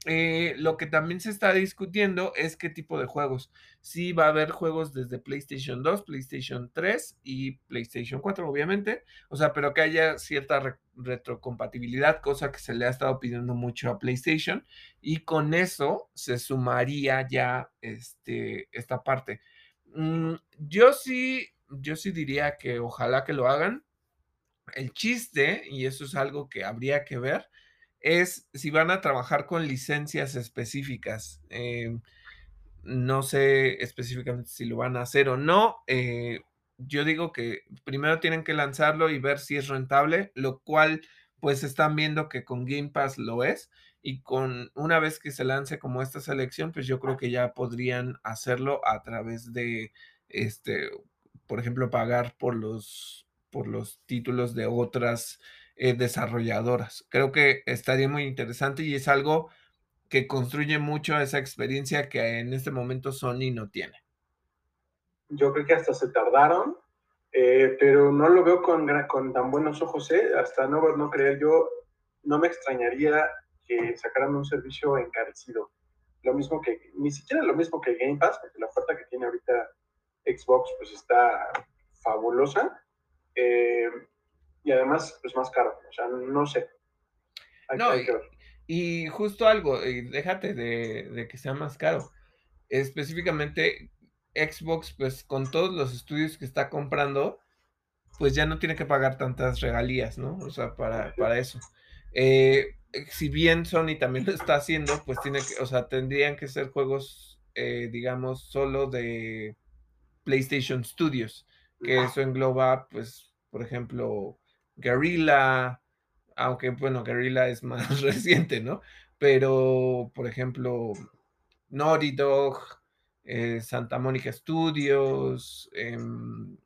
Eh, lo que también se está discutiendo es qué tipo de juegos. Sí va a haber juegos desde PlayStation 2, PlayStation 3 y PlayStation 4, obviamente. O sea, pero que haya cierta retrocompatibilidad, cosa que se le ha estado pidiendo mucho a PlayStation. Y con eso se sumaría ya este, esta parte. Mm, yo sí, yo sí diría que ojalá que lo hagan. El chiste, y eso es algo que habría que ver, es si van a trabajar con licencias específicas. Em, no sé específicamente si lo van a hacer o no. Eh, yo digo que primero tienen que lanzarlo y ver si es rentable, lo cual pues están viendo que con Game Pass lo es y con una vez que se lance como esta selección, pues yo creo que ya podrían hacerlo a través de este, por ejemplo, pagar por los por los títulos de otras eh, desarrolladoras. Creo que estaría muy interesante y es algo que construye mucho esa experiencia que en este momento Sony no tiene. Yo creo que hasta se tardaron, eh, pero no lo veo con, con tan buenos ojos, ¿eh? hasta no, creer yo, no me extrañaría que sacaran un servicio encarecido. Lo mismo que, ni siquiera lo mismo que Game Pass, porque la oferta que tiene ahorita Xbox pues está fabulosa. Eh, y además es pues, más caro. O sea, no sé. no, y, justo algo, y déjate de, que sea más caro. Específicamente Xbox, pues con todos los estudios que está comprando, pues ya no tiene que pagar tantas regalías, ¿no? O sea, para, para eso. Eh, si bien Sony también lo está haciendo, pues tiene que, o sea, tendrían que ser juegos, eh, digamos, solo de PlayStation Studios, que eso engloba, pues, por ejemplo, Guerrilla, aunque bueno, Guerrilla es más reciente, ¿no? Pero, por ejemplo, Naughty Dog, eh, Santa Mónica Studios, em,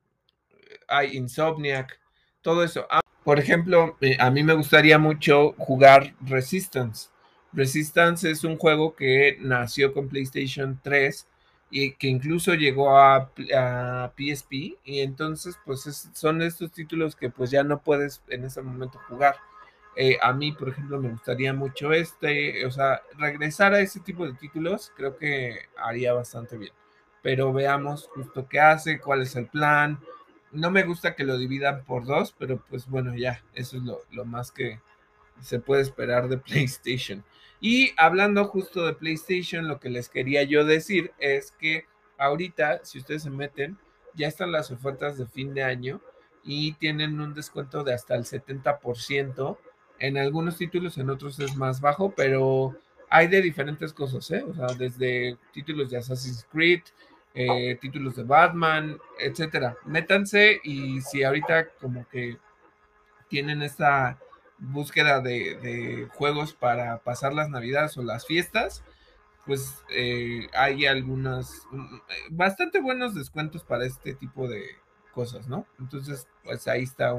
hay Insomniac, todo eso. Ah, por ejemplo, eh, a mí me gustaría mucho jugar Resistance. Resistance es un juego que nació con PlayStation 3 y que incluso llegó a, PSP y entonces pues son estos títulos que pues ya no puedes en ese momento jugar. Eh, a mí, por ejemplo, me gustaría mucho este, o sea, regresar a ese tipo de títulos creo que haría bastante bien. Pero veamos justo qué hace, cuál es el plan. No me gusta que lo dividan por dos, pero pues bueno, ya, eso es lo, lo más que se puede esperar de PlayStation. Y hablando justo de PlayStation, lo que les quería yo decir es que ahorita, si ustedes se meten, ya están las ofertas de fin de año y tienen un descuento de hasta el 70%. En algunos títulos, en otros es más bajo, pero hay de diferentes cosas, ¿eh? O sea, desde títulos de Assassin's Creed, eh, títulos de Batman, etcétera. Métanse y si ahorita como que tienen esta búsqueda de, juegos para pasar las navidades o las fiestas, pues eh, hay algunas, mm, bastante buenos descuentos para este tipo de cosas, ¿no? Entonces, pues ahí está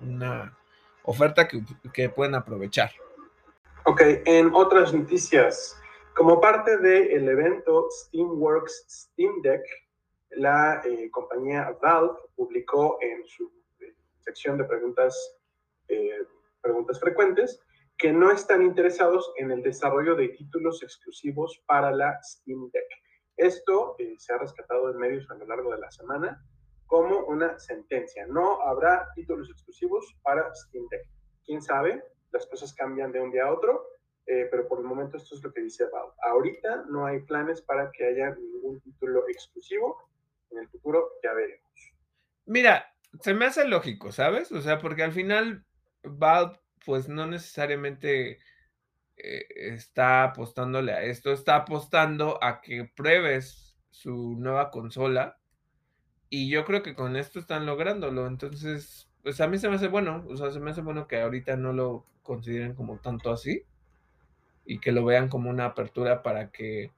una oferta que, que, pueden aprovechar. Ok, en otras noticias, Como parte del evento Steamworks Steam Deck, la eh, compañía Valve publicó en su eh, sección de preguntas, preguntas frecuentes que no están interesados en el desarrollo de títulos exclusivos para la Steam Deck. Esto se ha rescatado en medios a lo largo de la semana como una sentencia. No habrá títulos exclusivos para Steam Deck. ¿Quién sabe? Las cosas cambian de un día a otro, pero por el momento esto es lo que dice Valve. Ahorita no hay planes para que haya ningún título exclusivo en el futuro ya veremos. Mira, se me hace lógico, ¿sabes? O sea, porque al final Valve, pues no necesariamente eh, está apostándole a esto, está apostando a que pruebes su nueva consola. Y yo creo que con esto están lográndolo. Entonces, pues a mí se me hace bueno. O sea, se me hace bueno que ahorita no lo consideren como tanto así. Y que lo vean como una apertura para que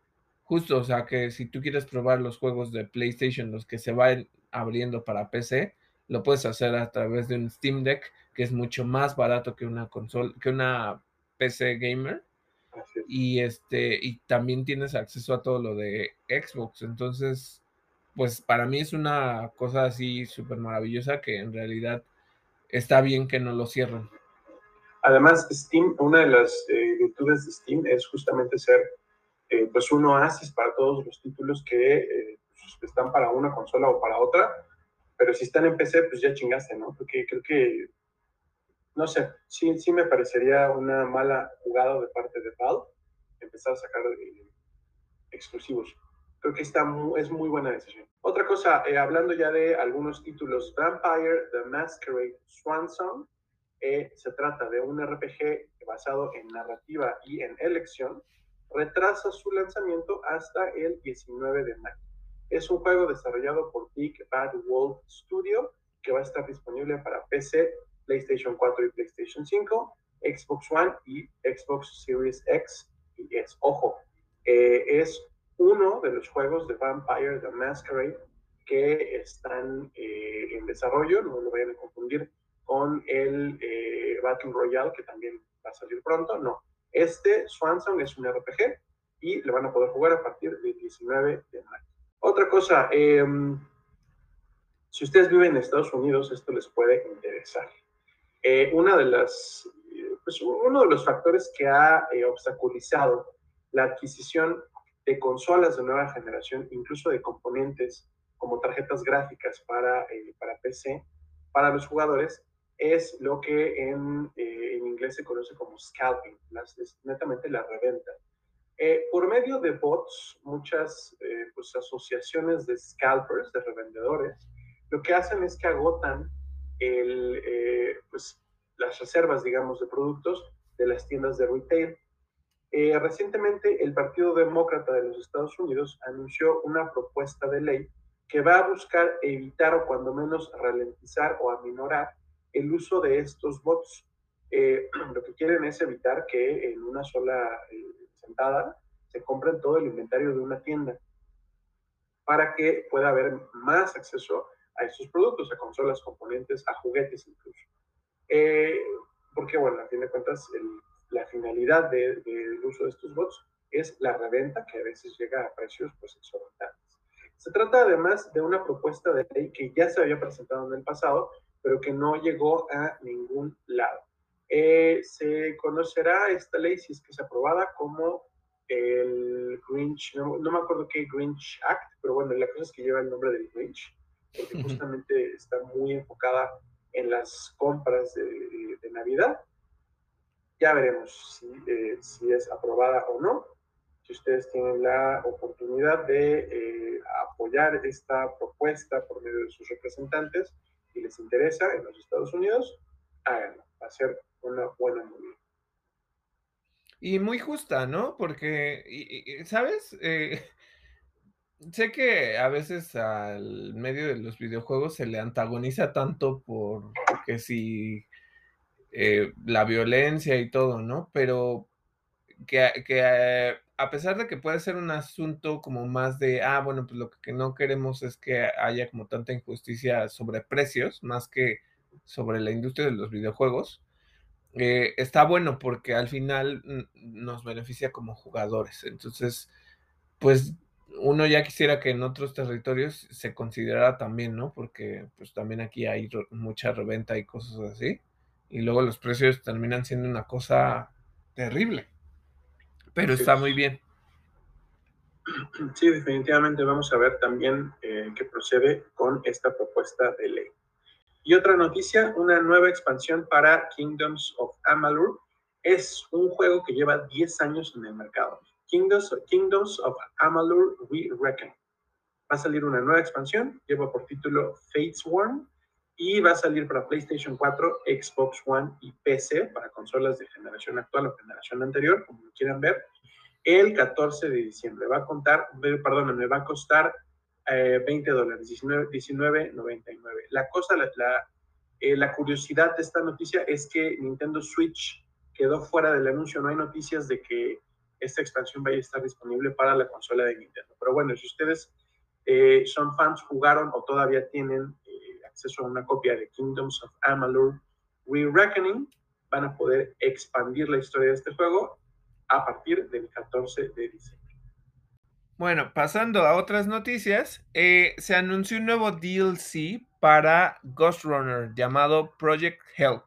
Justo, o sea, que si tú quieres probar los juegos de PlayStation, los que se van abriendo para PC, lo puedes hacer a través de un Steam Deck, que es mucho más barato que una consola, que una PC gamer. Y este, y también tienes acceso a todo lo de Xbox. Entonces, pues para mí es una cosa así súper maravillosa que en realidad está bien que no lo cierren. Además, Steam, una de las eh, virtudes de Steam es justamente ser eh, pues un oasis para todos los títulos que eh, pues, están para una consola o para otra, pero si están en PC, pues ya chingaste, ¿no? Porque creo que, no sé, sí, sí me parecería una mala jugada de parte de Valve empezar a sacar eh, exclusivos. Creo que está es muy buena decisión. Otra cosa, hablando ya de algunos títulos, Vampire The Masquerade Swan Song, se trata de un RPG basado en narrativa y en elección, retrasa su lanzamiento hasta el 19 de mayo. Es un juego desarrollado por Big Bad Wolf Studio que va a estar disponible para PC, PlayStation 4 y PlayStation 5, Xbox One y Xbox Series X y S. Ojo, eh, es uno de los juegos de Vampire the Masquerade que están eh, en desarrollo, no lo vayan a confundir con el eh, Battle Royale que también va a salir pronto, no, este Swanson es un RPG y lo van a poder jugar a partir del 19 de. Otra cosa, em, si ustedes viven en Estados Unidos, esto les puede interesar. Eh, una de las, pues, uno de los factores que ha eh, obstaculizado la adquisición de consolas de nueva generación, incluso de componentes como tarjetas gráficas para, eh, para PC, para los jugadores, es lo que en, eh, en inglés se conoce como scalping, es netamente la reventa. Eh, por medio de bots, muchas eh, asociaciones de scalpers, de revendedores, lo que hacen es que agotan el, pues, las reservas, digamos, de productos de las tiendas de retail. recientemente, el Partido Demócrata de los Estados Unidos anunció una propuesta de ley que va a buscar evitar o cuando menos ralentizar o aminorar el uso de estos bots. Eh, lo que quieren es evitar que en una sola eh, sentada se compren todo el inventario de una tienda para que pueda haber más acceso a estos productos, a consolas, componentes, a juguetes incluso. Eh, porque, bueno, a fin de cuentas, la finalidad del uso de estos bots es la reventa, que a veces llega a precios pues, exorbitantes. Se trata además de una propuesta de ley que ya se había presentado en el pasado, pero que no llegó a ningún lado. Eh, se conocerá esta ley si es que es aprobada como el Grinch, no, me acuerdo qué Grinch Act, pero bueno, la cosa es que lleva el nombre del Grinch, porque justamente está muy enfocada en las compras de, Navidad. Ya veremos si, eh, si, es aprobada o no. Si ustedes tienen la oportunidad de eh, apoyar esta propuesta por medio de sus representantes, si les interesa en los Estados Unidos, háganlo. Va a ser una buena movida. Y muy justa, ¿no? Porque, ¿sabes? Eh, sé que a veces al medio de los videojuegos se le antagoniza tanto por que si eh, la violencia y todo, ¿no? Pero que, que a pesar de que puede ser un asunto como más de, ah, bueno, pues lo que no queremos es que haya como tanta injusticia sobre precios, más que sobre la industria de los videojuegos, eh, está bueno porque al final nos beneficia como jugadores. Entonces, pues uno ya quisiera que en otros territorios se considerara también, ¿no? Porque pues también aquí hay mucha reventa y cosas así. Y luego los precios terminan siendo una cosa terrible. Pero está muy bien. Sí, definitivamente vamos a ver también eh, qué procede con esta propuesta de ley. Y otra noticia, una nueva expansión para Kingdoms of Amalur. Es un juego que lleva 10 años en el mercado. Kingdoms, of Amalur We Reckon. Va a salir una nueva expansión, lleva por título Fates Worm y va a salir para PlayStation 4, Xbox One y PC para consolas de generación actual o generación anterior, como quieran ver, el 14 de diciembre. Va a contar, perdón, me va a costar 20 eh, dólares, 19.99. la cosa, la, eh, la curiosidad de esta noticia es que Nintendo Switch quedó fuera del anuncio. No hay noticias de que esta expansión vaya a estar disponible para la consola de Nintendo. Pero bueno, si ustedes eh, son fans, jugaron o todavía tienen acceso a una copia de Kingdoms of Amalur Re-Reckoning, van a poder expandir la historia de este juego a partir del 14 de diciembre. Bueno, pasando a otras noticias, eh, se anunció un nuevo DLC para Ghost Runner llamado Project Hell.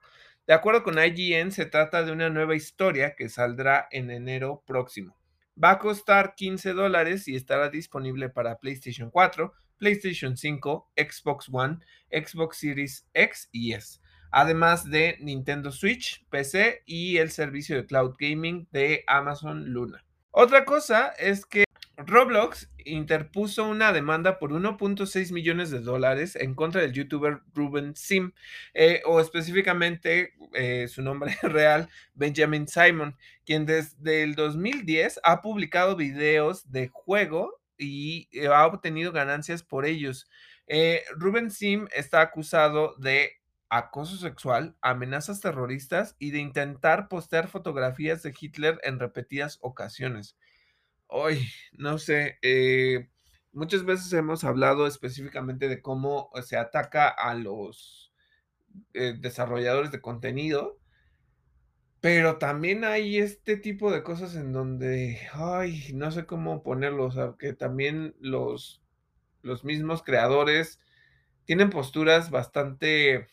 De acuerdo con IGN, se trata de una nueva historia que saldrá en enero próximo. Va a costar 15 dólares y estará disponible para PlayStation 4, PlayStation 5, Xbox One, Xbox Series X y S, además de Nintendo Switch, PC y el servicio de cloud gaming de Amazon Luna. Otra cosa es que Roblox interpuso una demanda por 1.6 millones de dólares en contra del youtuber Ruben Sim, eh, o específicamente eh, su nombre real, Benjamin Simon, quien desde el 2010 ha publicado videos de juego y eh, ha obtenido ganancias por ellos. Ruben Sim está acusado de acoso sexual, amenazas terroristas y de intentar postear fotografías de Hitler en repetidas ocasiones. Hoy, no sé, eh, muchas veces hemos hablado específicamente de cómo se ataca a los eh, desarrolladores de contenido, pero también hay este tipo de cosas en donde, ay, no sé cómo ponerlo, o sea, que también los, los mismos creadores tienen posturas bastante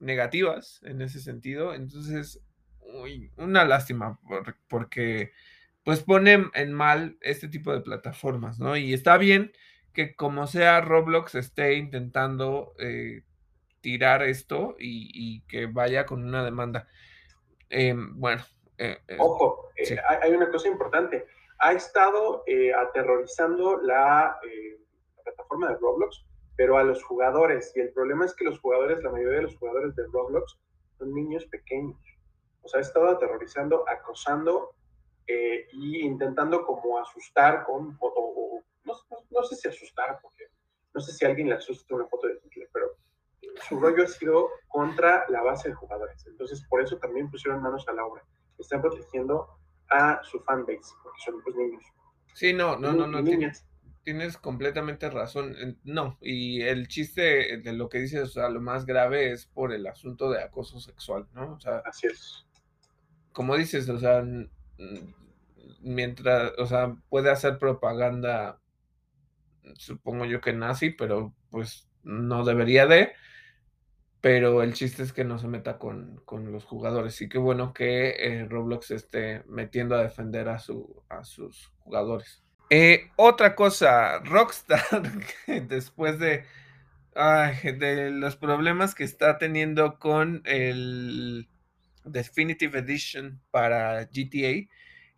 negativas en ese sentido, entonces, uy, una lástima, porque pues pone en mal este tipo de plataformas, ¿no? Y está bien que como sea Roblox esté intentando eh, tirar esto y, que vaya con una demanda. Em, bueno. Eh, eh, Ojo, hay una cosa importante. Ha estado aterrorizando la, plataforma de Roblox, pero a los jugadores. Y el problema es que los jugadores, la mayoría de los jugadores de Roblox son niños pequeños. O sea, ha estado aterrorizando, acosando eh, y intentando como asustar con foto, o, no, sé si asustar, porque no sé si alguien le asusta una foto de Hitler, pero su rollo ha sido contra la base de jugadores. Entonces, por eso también pusieron manos a la obra. Están protegiendo a su fanbase, porque son pues niños. Sí, no, no, no, no. Niñas. Tienes completamente razón. No, y el chiste de lo que dices, o sea, lo más grave es por el asunto de acoso sexual, ¿no? O sea, así es. Como dices, o sea, mientras, o sea, puede hacer propaganda, supongo yo que nazi, pero pues no debería de. Pero el chiste es que no se meta con, los jugadores. Y qué bueno que eh, Roblox esté metiendo a defender a, su, a sus jugadores. Eh, otra cosa, Rockstar, después de, de los problemas que está teniendo con el Definitive Edition para GTA,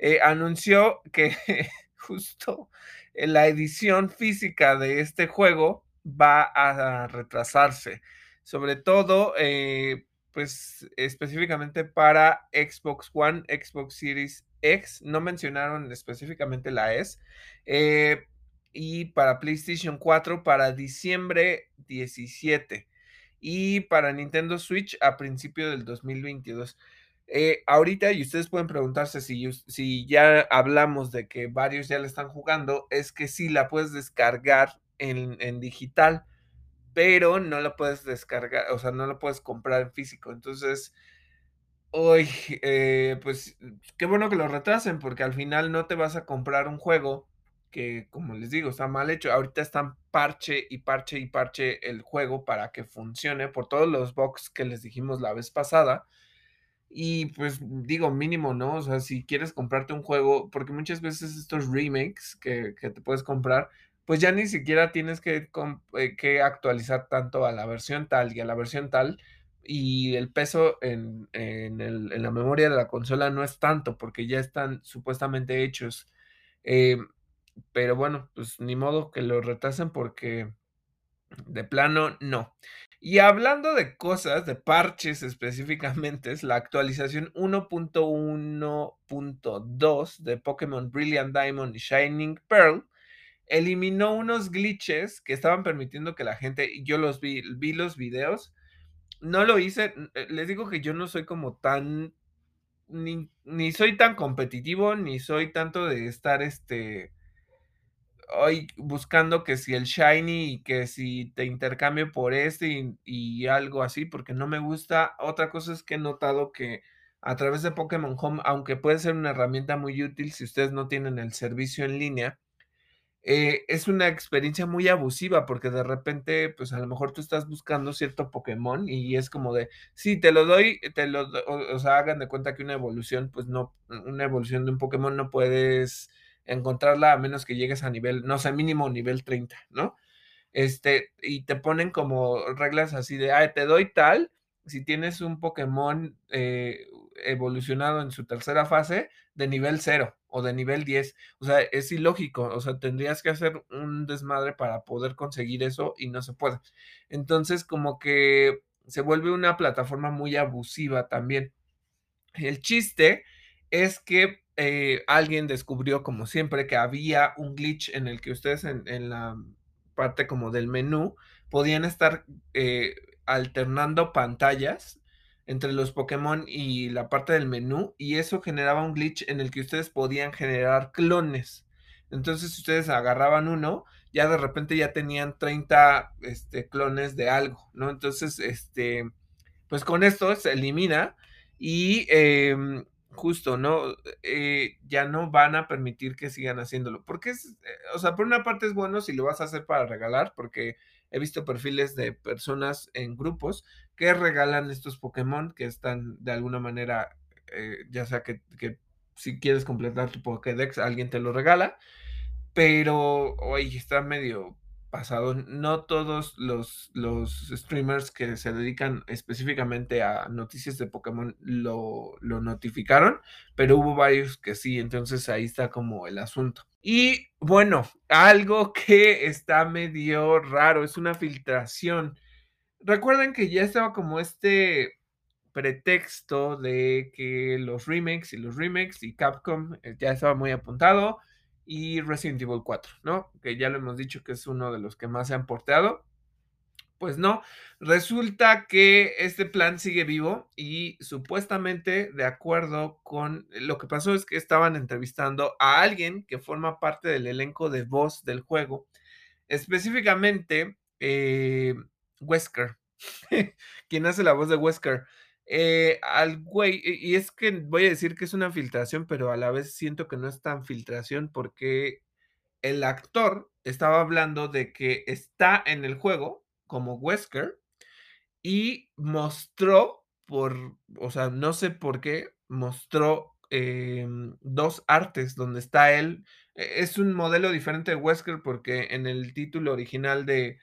eh, anunció que justo la edición física de este juego va a retrasarse, sobre todo, eh, pues específicamente para Xbox One, Xbox Series X, no mencionaron específicamente la S, eh, y para PlayStation 4 para diciembre 17 y para Nintendo Switch a principio del 2022. Eh, ahorita, y ustedes pueden preguntarse si, ya hablamos de que varios ya la están jugando, es que sí la puedes descargar en, digital, pero no la puedes descargar, o sea, no la puedes comprar en físico. Entonces, Uy, eh, pues, qué bueno que lo retrasen, porque al final no te vas a comprar un juego que, como les digo, está mal hecho. Ahorita están parche y parche y parche el juego para que funcione por todos los bugs que les dijimos la vez pasada. Y pues digo, mínimo, ¿no? O sea, si quieres comprarte un juego, porque muchas veces estos remakes que, que te puedes comprar, pues ya ni siquiera tienes que, eh, que actualizar tanto a la versión tal y a la versión tal y el peso en, en, el, en, la memoria de la consola no es tanto porque ya están supuestamente hechos. Eh, pero bueno, pues ni modo que lo retrasen porque de plano no. Y hablando de cosas, de parches específicamente, es la actualización 1.1.2 de Pokémon Brilliant Diamond y Shining Pearl eliminó unos glitches que estaban permitiendo que la gente, yo los vi, vi los videos, no lo hice. Eh, les digo que yo no soy como tan. Ni, ni soy tan competitivo, ni soy tanto de estar este. Hoy buscando que si el shiny y que si te intercambio por este y, y, algo así, porque no me gusta. Otra cosa es que he notado que a través de Pokémon Home, aunque puede ser una herramienta muy útil si ustedes no tienen el servicio en línea, eh, es una experiencia muy abusiva porque de repente, pues a lo mejor tú estás buscando cierto Pokémon y es como de, sí, te lo doy, te lo, o, o, sea, hagan de cuenta que una evolución, pues no, una evolución de un Pokémon no puedes encontrarla a menos que llegues a nivel, no sé, mínimo nivel 30, ¿no? Este, y te ponen como reglas así de, ah, te doy tal, si tienes un Pokémon eh, evolucionado en su tercera fase de nivel 0 o de nivel 10. O sea, es ilógico. O sea, tendrías que hacer un desmadre para poder conseguir eso y no se puede. Entonces, como que se vuelve una plataforma muy abusiva también. El chiste es que eh, alguien descubrió, como siempre, que había un glitch en el que ustedes en, la parte como del menú podían estar eh, alternando pantallas entre los Pokémon y la parte del menú y eso generaba un glitch en el que ustedes podían generar clones. Entonces, si ustedes agarraban uno, ya de repente ya tenían 30 este, clones de algo, ¿no? Entonces, este, pues con esto se elimina y eh, justo, ¿no? Eh, ya no van a permitir que sigan haciéndolo. Porque es, eh, o sea, por una parte es bueno si lo vas a hacer para regalar, porque he visto perfiles de personas en grupos que regalan estos Pokémon que están de alguna manera, eh, ya sea que, que, si quieres completar tu Pokédex, alguien te lo regala, pero hoy está medio pasado. No todos los, los streamers que se dedican específicamente a noticias de Pokémon lo, lo notificaron, pero hubo varios que sí, entonces ahí está como el asunto. Y bueno, algo que está medio raro, es una filtración. Recuerden que ya estaba como este pretexto de que los remakes y los remakes y Capcom eh, ya estaba muy apuntado y Resident Evil 4, ¿no? Que ya lo hemos dicho que es uno de los que más se han porteado. Pues no, resulta que este plan sigue vivo y supuestamente, de acuerdo con lo que pasó, es que estaban entrevistando a alguien que forma parte del elenco de voz del juego, específicamente eh, Wesker, quien hace la voz de Wesker. Eh, al güey, y es que voy a decir que es una filtración, pero a la vez siento que no es tan filtración porque el actor estaba hablando de que está en el juego como Wesker y mostró por, o sea, no sé por qué, mostró eh, dos artes donde está él. E, es un modelo diferente de Wesker porque en el título original de,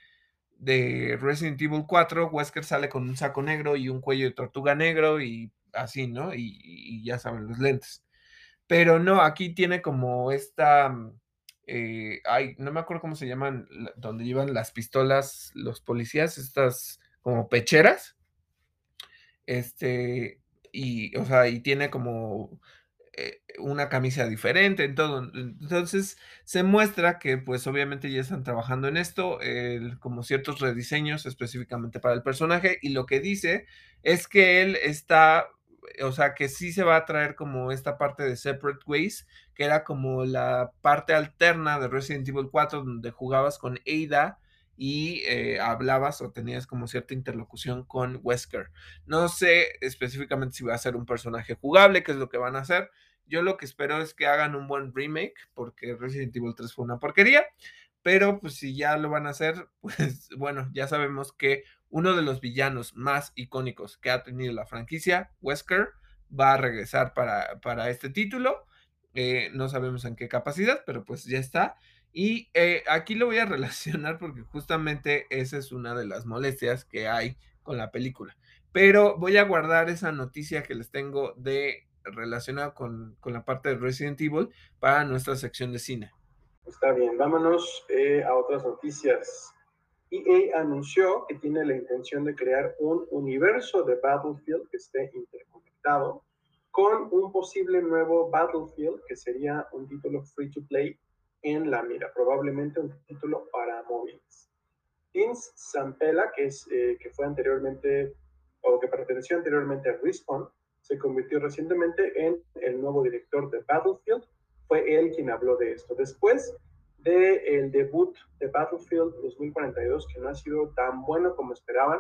de Resident Evil 4, Wesker sale con un saco negro y un cuello de tortuga negro y así, ¿no? Y, ya saben, los lentes. Pero no, aquí tiene como esta... Mm, eh, ay, no me acuerdo cómo se llaman, donde llevan las pistolas los policías, estas como pecheras. Este, y, o sea, y tiene como una camisa diferente, en todo. Entonces se muestra que pues obviamente ya están trabajando en esto, eh, como ciertos rediseños específicamente para el personaje y lo que dice es que él está, o sea, que sí se va a traer como esta parte de Separate Ways, que era como la parte alterna de Resident Evil 4 donde jugabas con Ada y eh, hablabas o tenías como cierta interlocución con Wesker. No sé específicamente si va a ser un personaje jugable, qué es lo que van a hacer. Yo lo que espero es que hagan un buen remake, porque Resident Evil 3 fue una porquería. Pero pues si ya lo van a hacer, pues bueno, ya sabemos que uno de los villanos más icónicos que ha tenido la franquicia, Wesker, va a regresar para, para este título. Eh, no sabemos en qué capacidad, pero pues ya está. Y eh, aquí lo voy a relacionar porque justamente esa es una de las molestias que hay con la película. Pero voy a guardar esa noticia que les tengo de relacionada con, con la parte de Resident Evil para nuestra sección de cine. Está bien, vámonos eh, a otras noticias. EA anunció que tiene la intención de crear un universo de Battlefield que esté interconectado con un posible nuevo Battlefield que sería un título free to play en la mira, probablemente un título para móviles. Vince Zampella, que, es, eh, que fue anteriormente o que perteneció anteriormente a Respawn, se convirtió recientemente en el nuevo director de Battlefield fue él quien habló de esto. Después del el debut de Battlefield 2042, que no ha sido tan bueno como esperaban,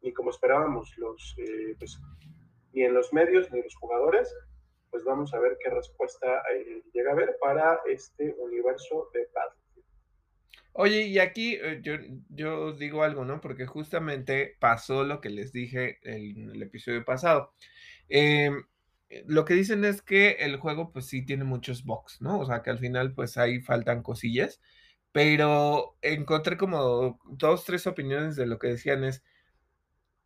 ni como esperábamos los, eh, pues, ni en los medios ni los jugadores, pues vamos a ver qué respuesta eh, llega a haber para este universo de Battlefield. Oye, y aquí eh, yo, yo digo algo, ¿no? Porque justamente pasó lo que les dije en el episodio pasado. Eh, lo que dicen es que el juego pues sí tiene muchos bugs, ¿no? O sea que al final pues ahí faltan cosillas, pero encontré como dos, tres opiniones de lo que decían es,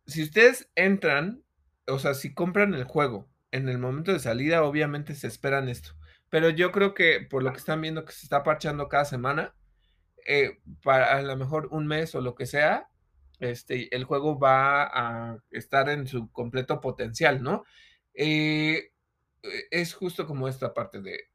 si ustedes entran, o sea, si compran el juego en el momento de salida, obviamente se esperan esto, pero yo creo que por lo que están viendo que se está parchando cada semana, eh, para a lo mejor un mes o lo que sea, este, el juego va a estar en su completo potencial, ¿no? Eh, e, es justo como esta parte de,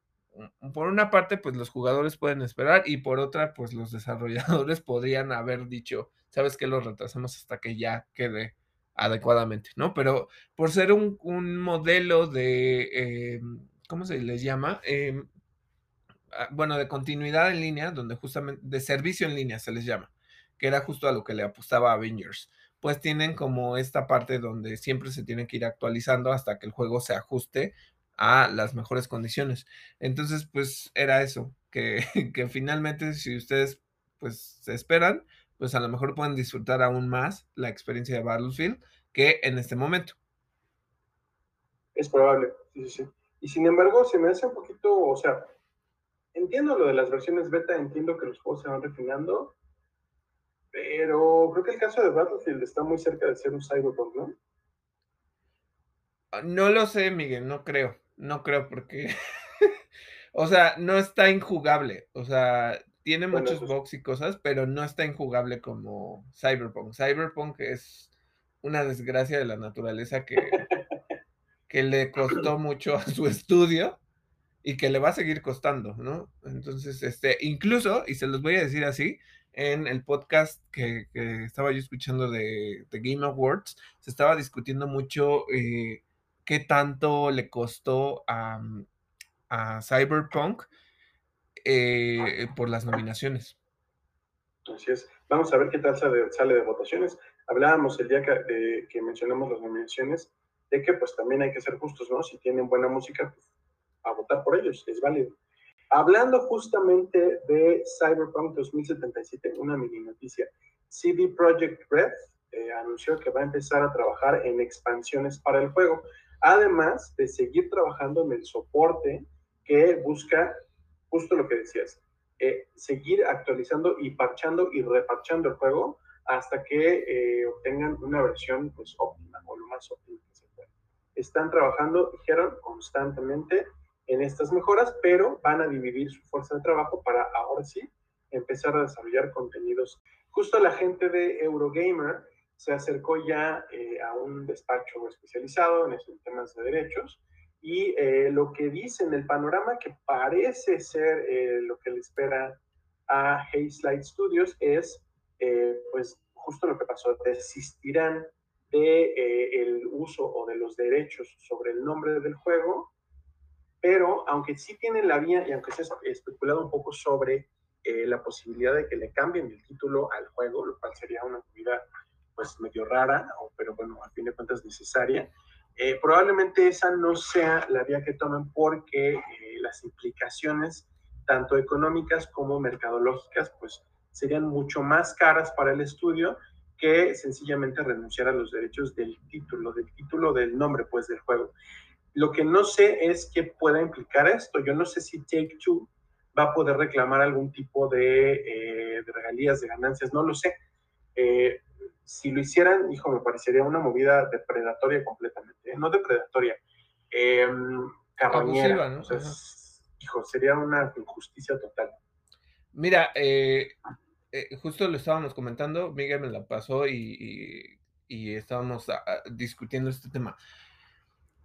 por una parte, pues los jugadores pueden esperar y por otra, pues los desarrolladores podrían haber dicho, sabes que lo retrasamos hasta que ya quede adecuadamente, ¿no? Pero por ser un, un modelo de, eh, ¿cómo se les llama? Eh, bueno, de continuidad en línea, donde justamente, de servicio en línea se les llama, que era justo a lo que le apostaba Avengers pues tienen como esta parte donde siempre se tiene que ir actualizando hasta que el juego se ajuste a las mejores condiciones. Entonces, pues era eso, que, que finalmente si ustedes pues se esperan, pues a lo mejor pueden disfrutar aún más la experiencia de Battlefield que en este momento. Es probable, sí, sí, sí. Y sin embargo, se me hace un poquito, o sea, entiendo lo de las versiones beta, entiendo que los juegos se van refinando, pero creo que el caso de Battlefield está muy cerca de ser un Cyberpunk, ¿no? Ah, no lo sé, Miguel, no creo. No creo porque. o sea, no está injugable. O sea, tiene muchos bugs y cosas, pero no está injugable como Cyberpunk. Cyberpunk es una desgracia de la naturaleza que, que le costó mucho a su estudio y que le va a seguir costando, ¿no? Entonces, este, incluso, y se los voy a decir así, en el podcast que, estaba yo escuchando de, Game Awards, se estaba discutiendo mucho eh, qué tanto le costó a, Cyberpunk eh, por las nominaciones. Así es. Vamos a ver qué tal sale, de votaciones. Hablábamos el día que, que, mencionamos las nominaciones de que pues también hay que ser justos, ¿no? Si tienen buena música, pues, a votar por ellos, es válido. Hablando justamente de Cyberpunk 2077, una mini noticia, CD Projekt Red eh, anunció que va a empezar a trabajar en expansiones para el juego, además de seguir trabajando en el soporte que busca justo lo que decías, eh, seguir actualizando y parchando y reparchando el juego hasta que eh, obtengan una versión pues óptima o lo más óptima que se pueda. Están trabajando, dijeron, constantemente en estas mejoras, pero van a dividir su fuerza de trabajo para ahora sí empezar a desarrollar contenidos. Justo la gente de Eurogamer se acercó ya eh, a un despacho especializado en estos temas de derechos y eh, lo que dice en el panorama que parece ser eh, lo que le espera a Hazelight Studios es pues justo lo que pasó, desistirán de el uso o de los derechos sobre el nombre del juego pero aunque sí tienen la vía y aunque se ha especulado un poco sobre eh, la posibilidad de que le cambien el título al juego, lo cual sería una movida pues medio rara, pero bueno, a fin de cuentas necesaria. Eh, probablemente esa no sea la vía que tomen porque eh, las implicaciones, tanto económicas como mercadológicas, pues serían mucho más caras para el estudio que sencillamente renunciar a los derechos del título, del título del nombre, pues, del juego. Lo que no sé es qué pueda implicar esto. Yo no sé si Take Two va a poder reclamar algún tipo de, eh, regalías, de ganancias, no lo sé. Si lo hicieran, hijo, me parecería una movida depredatoria completamente, ¿eh? no depredatoria, eh, carroñera. hijo, sería una injusticia total. Mira, justo lo estábamos comentando, Miguel me la pasó y, y estábamos ah, ah, discutiendo este tema.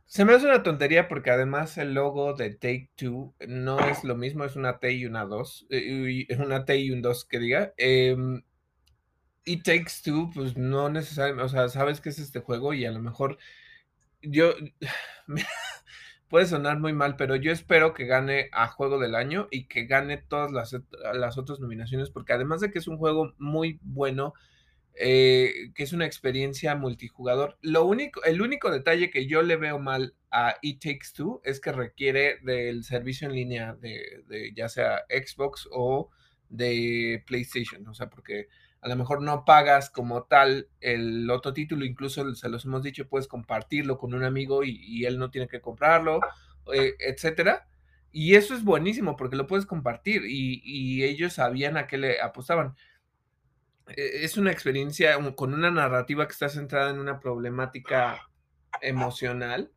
Se me hace una tontería porque además el logo de Take Two no es lo mismo, es una T y una 2, eh, una T y un 2 que diga. Y Takes Two, pues no necesariamente, o sea, sabes que es este juego y a lo mejor yo, puede sonar muy mal, pero yo espero que gane a Juego del Año y que gane todas las, las otras nominaciones, porque además de que es un juego muy bueno, eh, que es una experiencia multijugador. Lo único, el único detalle que yo le veo mal a It Takes Two es que requiere del servicio en línea de, ya sea Xbox o de PlayStation, o sea, porque a lo mejor no pagas como tal el otro título, incluso se los hemos dicho, puedes compartirlo con un amigo y, él no tiene que comprarlo, eh, etcétera. Y eso es buenísimo porque lo puedes compartir y, y ellos sabían a qué le apostaban. E-, es una experiencia con una narrativa que está centrada en una problemática emocional.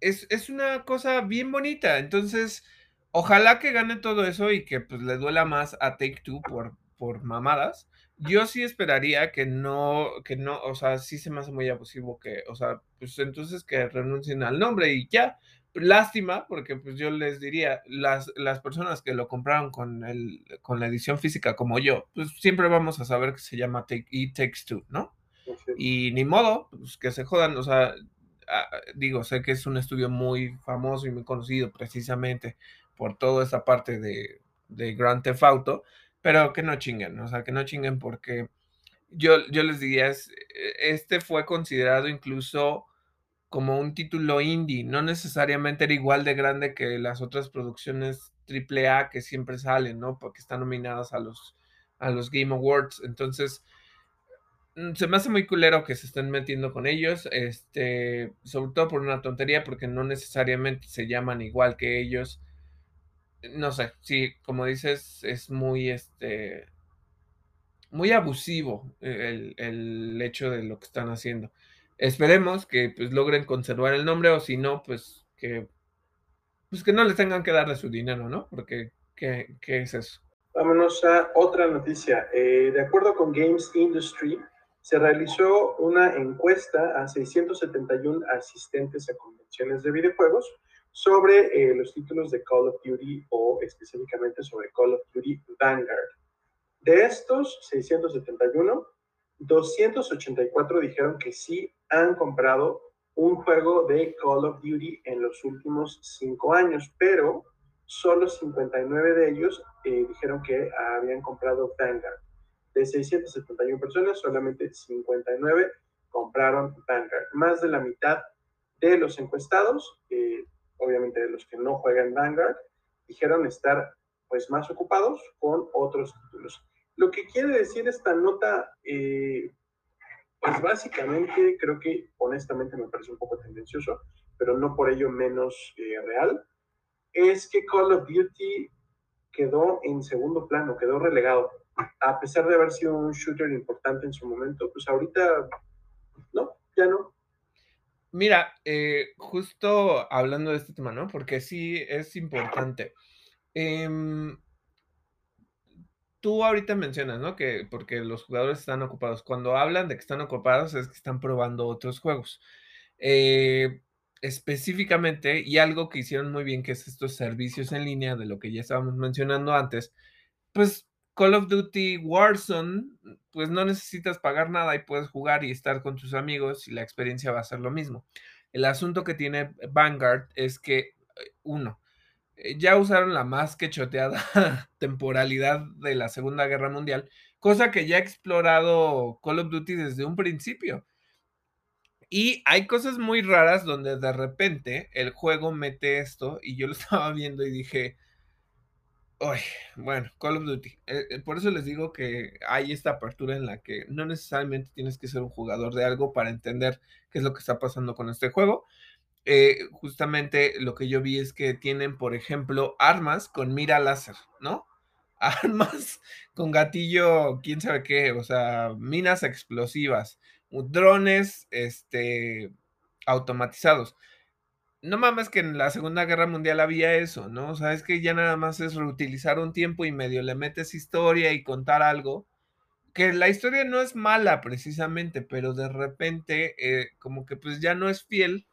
Es, una cosa bien bonita. Entonces, ojalá que gane todo eso y que pues le duela más a Take Two por, por mamadas. Yo sí esperaría que no, que no, o sea, sí se me hace muy abusivo que, o sea, pues entonces que renuncien al nombre y ya, Lástima, porque pues yo les diría, las, las personas que lo compraron con, el, con la edición física como yo, pues siempre vamos a saber que se llama Take, It Takes Two, ¿no? Y ni modo, pues que se jodan, o sea, ah, digo, sé que es un estudio muy famoso y muy conocido precisamente por toda esa parte de, de Grand Theft Auto, pero que no chinguen, o sea, que no chinguen porque yo, yo les diría, e, este fue considerado incluso como un título indie, no necesariamente era igual de grande que las otras producciones AAA que siempre salen, ¿no? Porque están nominadas a los, a los Game Awards. Entonces, mm, se me hace muy culero que se estén metiendo con ellos, este, sobre todo por una tontería, porque no necesariamente se llaman igual que ellos. No sé, sí, como dices, es muy, este, muy abusivo el, el hecho de lo que están haciendo. Esperemos que pues logren conservar el nombre o si no, pues que pues que no les tengan que darle su dinero, ¿no? Porque ¿qué, qué es eso? Vámonos a otra noticia. Eh, de acuerdo con Games Industry, se realizó una encuesta a 671 asistentes a convenciones de videojuegos sobre eh, los títulos de Call of Duty o específicamente sobre Call of Duty Vanguard. De estos 671, 284 dijeron que sí han comprado un juego de Call of Duty en los últimos cinco años, pero solo 59 de ellos eh, dijeron que habían comprado Vanguard. De 671 personas, solamente 59 compraron Vanguard. Más de la mitad de los encuestados, eh, obviamente de los que no juegan Vanguard, dijeron estar pues más ocupados con otros títulos. Lo que quiere decir esta nota, eh, pues básicamente creo que honestamente me parece un poco tendencioso, pero no por ello menos eh, real, es que Call of Duty quedó en segundo plano, quedó relegado. A pesar de haber sido un shooter importante en su momento, pues ahorita no, ya no. Mira, eh, justo hablando de este tema, ¿no? Porque sí es importante. Eh, tú ahorita mencionas, ¿no? Que porque los jugadores están ocupados. Cuando hablan de que están ocupados es que están probando otros juegos. Eh, específicamente, y algo que hicieron muy bien, que es estos servicios en línea de lo que ya estábamos mencionando antes, pues Call of Duty Warzone, pues no necesitas pagar nada y puedes jugar y estar con tus amigos y la experiencia va a ser lo mismo. El asunto que tiene Vanguard es que, uno, eh, ya usaron la más que choteada temporalidad de la Segunda Guerra Mundial, cosa que ya ha explorado Call of Duty desde un principio. Y hay cosas muy raras donde de repente el juego mete esto y yo lo estaba viendo y dije, Uy, bueno, Call of Duty. Eh, eh, por eso les digo que hay esta apertura en la que no necesariamente tienes que ser un jugador de algo para entender qué es lo que está pasando con este juego. Eh, justamente lo que yo vi es que tienen, por ejemplo, armas con mira láser, ¿no? Armas con gatillo, quién sabe qué, o sea, minas explosivas, drones, este, automatizados no mames que en la Segunda Guerra Mundial había eso, ¿no? O sea, es que ya nada más es reutilizar un tiempo y medio le metes historia y contar algo. Que la historia no es mala precisamente, pero de repente eh, como que pues ya no es fiel.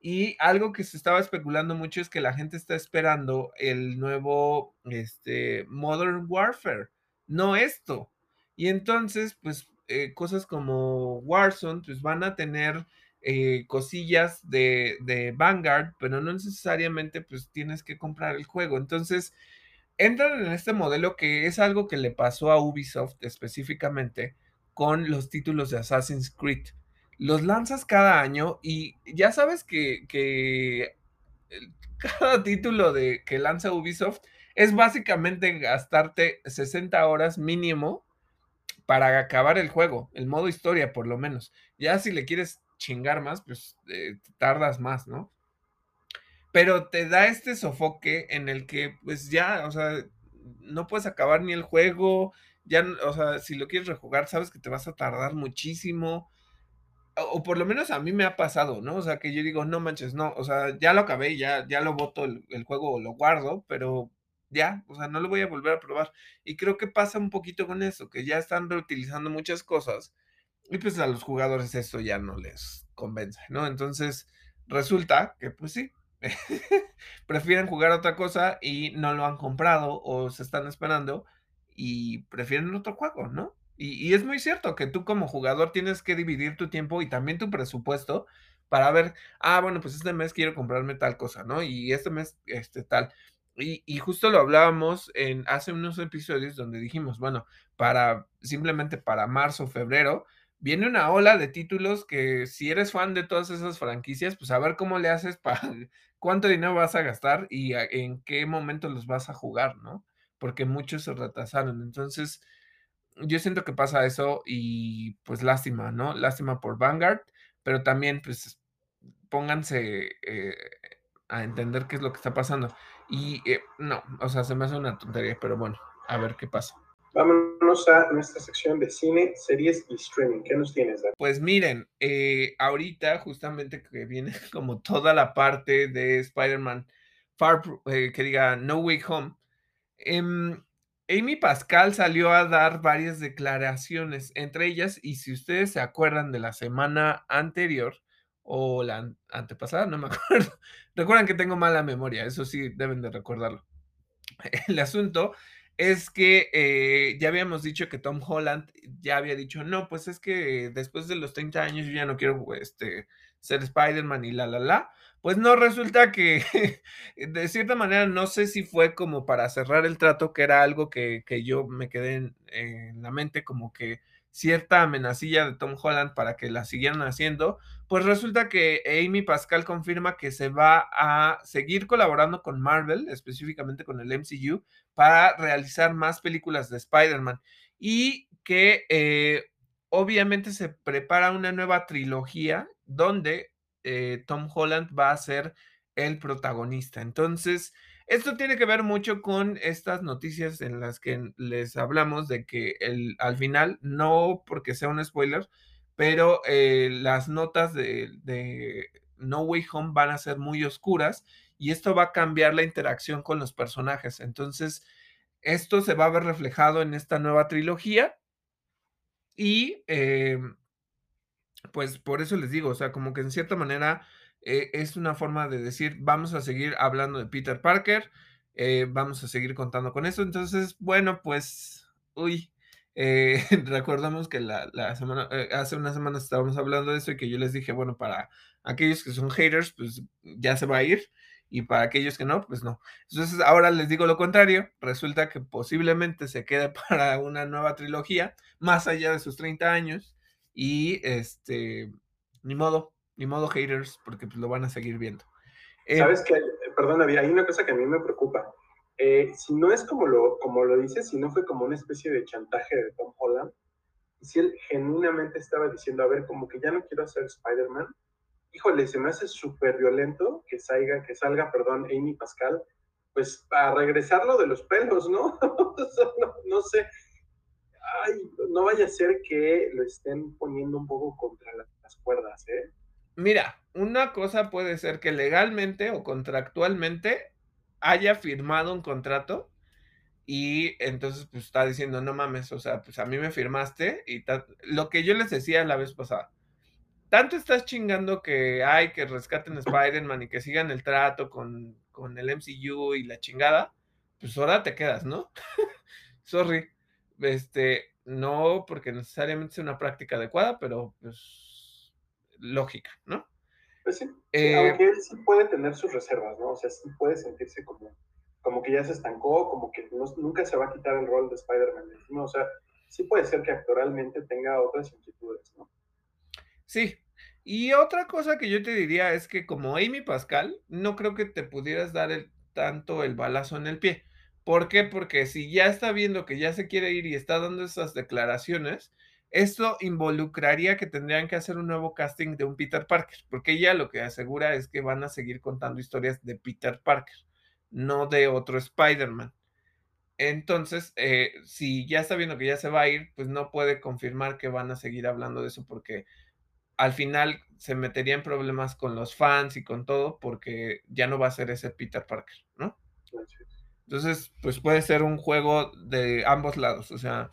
Y algo que se estaba especulando mucho es que la gente está esperando el nuevo este, Modern Warfare, no esto. Y entonces, pues eh, cosas como Warzone, pues van a tener eh, cosillas de, de, Vanguard, pero no necesariamente pues tienes que comprar el juego. Entonces, entran en este modelo que es algo que le pasó a Ubisoft específicamente con los títulos de Assassin's Creed. Los lanzas cada año y ya sabes que, que cada título de, que lanza Ubisoft es básicamente gastarte 60 horas mínimo para acabar el juego, el modo historia por lo menos. Ya si le quieres chingar más, pues eh, tardas más, ¿no? Pero te da este sofoque en el que, pues ya, o sea, no puedes acabar ni el juego, ya, o sea, si lo quieres rejugar, sabes que te vas a tardar muchísimo. O, por lo menos a mí me ha pasado, ¿no? O sea, que yo digo, no manches, no, o sea, ya lo acabé, ya, ya lo voto el, el juego o lo guardo, pero ya, o sea, no lo voy a volver a probar. Y creo que pasa un poquito con eso, que ya están reutilizando muchas cosas y pues a los jugadores esto ya no les convence, ¿no? Entonces resulta que pues sí, prefieren jugar otra cosa y no lo han comprado o se están esperando y prefieren otro juego, ¿no? Y, es muy cierto que tú como jugador tienes que dividir tu tiempo y también tu presupuesto para ver, ah, bueno, pues este mes quiero comprarme tal cosa, ¿no? Y este mes, este tal. Y, y, justo lo hablábamos en hace unos episodios donde dijimos, bueno, para simplemente para marzo, febrero, viene una ola de títulos que si eres fan de todas esas franquicias, pues a ver cómo le haces para cuánto dinero vas a gastar y en qué momento los vas a jugar, ¿no? Porque muchos se retrasaron. Entonces, yo siento que pasa eso y pues lástima, ¿no? Lástima por Vanguard, pero también pues pónganse eh, a entender qué es lo que está pasando. Y eh, no, o sea, se me hace una tontería, pero bueno, a ver qué pasa. Vámonos a nuestra sección de cine, series y streaming. ¿Qué nos tienes, Pues miren, eh, ahorita justamente que viene como toda la parte de Spider-Man, eh, que diga No Way Home, em, Amy Pascal salió a dar varias declaraciones, entre ellas, y si ustedes se acuerdan de la semana anterior o la antepasada, no me acuerdo, recuerdan que tengo mala memoria, eso sí, deben de recordarlo. El asunto es que eh, ya habíamos dicho que Tom Holland ya había dicho, no, pues es que después de los 30 años yo ya no quiero este, ser Spider-Man y la, la, la. Pues no, resulta que de cierta manera no sé si fue como para cerrar el trato, que era algo que, que yo me quedé en, en, la mente como que cierta amenacilla de Tom Holland para que la siguieran haciendo, pues resulta que Amy Pascal confirma que se va a seguir colaborando con Marvel, específicamente con el MCU, para realizar más películas de Spider-Man y que eh, obviamente se prepara una nueva trilogía donde eh, Tom Holland va a ser el protagonista. Entonces, esto tiene que ver mucho con estas noticias en las que les hablamos de que el, al final, no porque sea un spoiler, pero eh, las notas de, No Way Home van a ser muy oscuras y esto va a cambiar la interacción con los personajes. Entonces, esto se va a ver reflejado en esta nueva trilogía y eh, pues por eso les digo, o sea, como que en cierta manera eh, es una forma de decir, vamos a seguir hablando de Peter Parker, vamos a seguir contando con eso. Entonces, bueno, pues, uy, eh, recordamos que la, la semana, eh, hace unas semanas estábamos hablando de eso y que yo les dije, bueno, para aquellos que son haters, pues ya se va a ir. y para aquellos que no, pues no. Entonces ahora les digo lo contrario, resulta que posiblemente se quede para una nueva trilogía, más allá de sus 30 años, y este, ni modo, ni modo haters, porque pues lo van a seguir viendo. Eh, Sabes que, perdón, hay una cosa que a mí me preocupa. Eh, si no es como lo, como lo dices, si no fue como una especie de chantaje de Tom Holland, si él genuinamente estaba diciendo, a ver, como que ya no quiero ser Spider-Man, híjole, se me hace súper violento que salga, que salga, perdón, Amy Pascal, pues para regresarlo de los pelos, ¿no? no, sé, Ay, no vaya a ser que lo estén poniendo un poco contra las cuerdas, ¿eh? Mira, una cosa puede ser que legalmente o contractualmente haya firmado un contrato y entonces pues está diciendo, no mames, o sea, pues a mí me firmaste y lo que yo les decía la vez pasada, tanto estás chingando que hay que rescaten a Spider-Man y que sigan el trato con, con, el MCU y la chingada, pues ahora te quedas, ¿no? Sorry. Este, no porque necesariamente sea una práctica adecuada, pero pues lógica, ¿no? Pues sí, eh, aunque él sí puede tener sus reservas, ¿no? O sea, sí puede sentirse como, como que ya se estancó, como que nunca se va a quitar el rol de Spider-Man O sea, sí puede ser que actoralmente tenga otras inquietudes, ¿no? Sí. Y otra cosa que yo te diría es que como Amy Pascal, no creo que te pudieras dar el, tanto el balazo en el pie. ¿Por qué? Porque si ya está viendo que ya se quiere ir y está dando esas declaraciones, esto involucraría que tendrían que hacer un nuevo casting de un Peter Parker, porque ella lo que asegura es que van a seguir contando historias de Peter Parker, no de otro Spider-Man. Entonces, eh, si ya está viendo que ya se va a ir, pues no puede confirmar que van a seguir hablando de eso porque al final se metería en problemas con los fans y con todo porque ya no va a ser ese Peter Parker, ¿no? Entonces, pues puede ser un juego de ambos lados, o sea,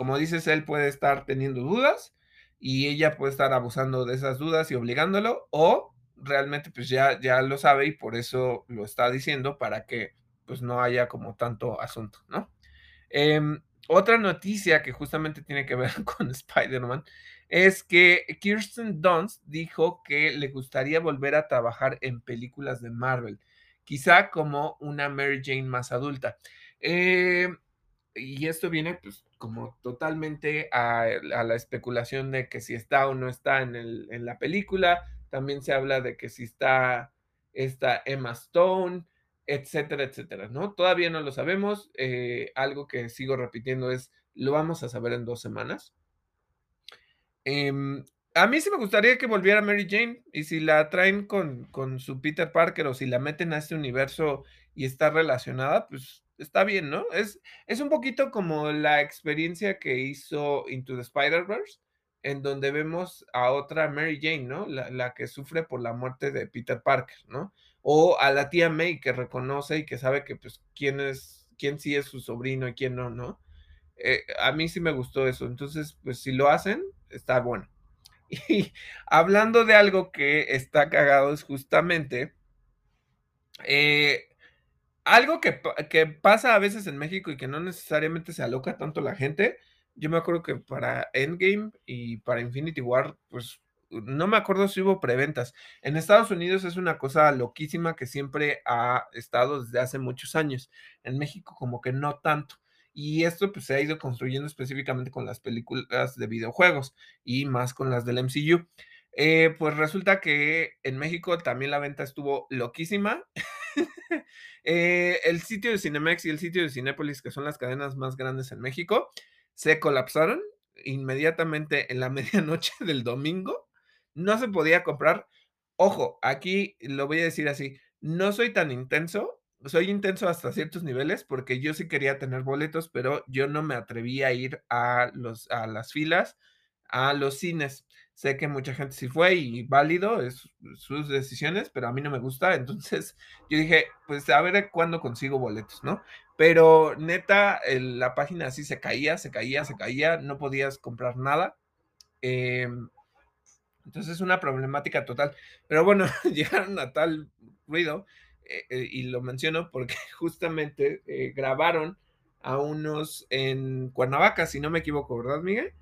como dices, él puede estar teniendo dudas y ella puede estar abusando de esas dudas y obligándolo o realmente pues ya, ya lo sabe y por eso lo está diciendo para que pues no haya como tanto asunto, ¿no? Em, otra noticia que justamente tiene que ver con Spider-Man es que Kirsten Dunst dijo que le gustaría volver a trabajar en películas de Marvel, quizá como una Mary Jane más adulta. Eh, y esto viene pues como totalmente a, la especulación de que si está o no está en, el, en, la película. También se habla de que si está esta Emma Stone, etcétera, etcétera, ¿no? Todavía no lo sabemos. Eh, algo que sigo repitiendo es, lo vamos a saber en dos semanas. Em, a mí sí me gustaría que volviera Mary Jane y si la traen con, con, su Peter Parker o si la meten a este universo y está relacionada, pues está bien, ¿no? Es, es un poquito como la experiencia que hizo Into the Spider-Verse, en donde vemos a otra Mary Jane, ¿no? La, la, que sufre por la muerte de Peter Parker, ¿no? O a la tía May que reconoce y que sabe que pues quién es, quién sí es su sobrino y quién no, ¿no? Eh, a mí sí me gustó eso. Entonces, pues si lo hacen, está bueno. Y hablando de algo que está cagado es justamente eh, algo que, que, pasa a veces en México y que no necesariamente se aloca tanto la gente. Yo me acuerdo que para Endgame y para Infinity War, pues no me acuerdo si hubo preventas. En Estados Unidos es una cosa loquísima que siempre ha estado desde hace muchos años. En México como que no tanto. Y esto pues se ha ido construyendo específicamente con las películas de videojuegos y más con las del MCU. Eh, pues resulta que en México también la venta estuvo loquísima. Eh, el sitio de Cinemex y el sitio de Cinépolis, que son las cadenas más grandes en México, se colapsaron inmediatamente en la medianoche del domingo. No se podía comprar. Ojo, aquí lo voy a decir así, no soy tan intenso, soy intenso hasta ciertos niveles porque yo sí quería tener boletos, pero yo no me atreví a ir a, los, a las filas, a los cines. Sé que mucha gente sí fue y válido, es sus decisiones, pero a mí no me gusta. Entonces yo dije, pues a ver cuándo consigo boletos, ¿no? Pero neta, la página así se caía, se caía, se caía, no podías comprar nada. Em, entonces es una problemática total. Pero bueno, llegaron a tal ruido eh, eh, y lo menciono porque justamente eh, grabaron a unos en Cuernavaca, si no me equivoco, ¿verdad, Miguel?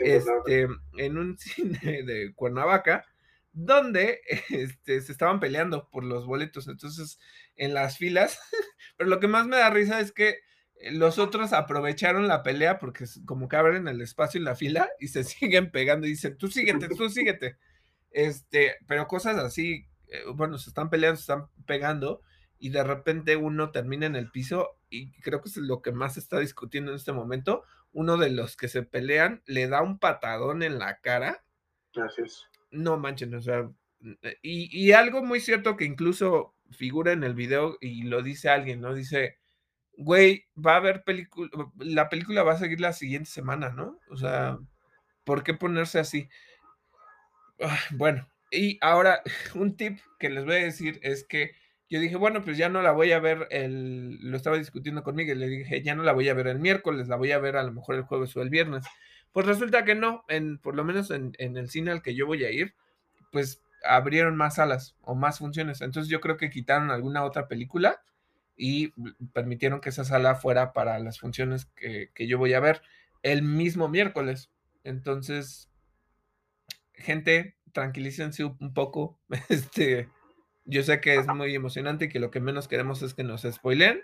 Este, en un cine de Cuernavaca, donde este, se estaban peleando por los boletos. Entonces, en las filas, pero lo que más me da risa es que eh, los otros aprovecharon la pelea porque como que abren el espacio en la fila y se siguen pegando y dicen, tú síguete, tú síguete. Este, pero cosas así, eh, bueno, se están peleando, se están pegando y de repente uno termina en el piso y creo que es lo que más se está discutiendo en este momento. Uno de los que se pelean le da un patadón en la cara. Gracias. No manchen, o sea, eh, y, y algo muy cierto que incluso figura en el video y lo dice alguien, ¿no? Dice, güey, va a haber película, la película va a seguir la siguiente semana, ¿no? O sea, ¿por qué ponerse así? Bueno, y ahora un tip que les voy a decir es que yo dije, bueno, pues ya no la voy a ver el, lo estaba discutiendo conmigo y le dije, ya no la voy a ver el miércoles, la voy a ver a lo mejor el jueves o el viernes. Pues resulta que no, en, por lo menos en, en el cine al que yo voy a ir, pues abrieron más salas o más funciones. Entonces yo creo que quitaron alguna otra película y permitieron que esa sala fuera para las funciones que, que yo voy a ver el mismo miércoles. Entonces, gente, tranquilícense un poco. Este, yo sé que es muy emocionante y que lo que menos queremos es que nos spoilen,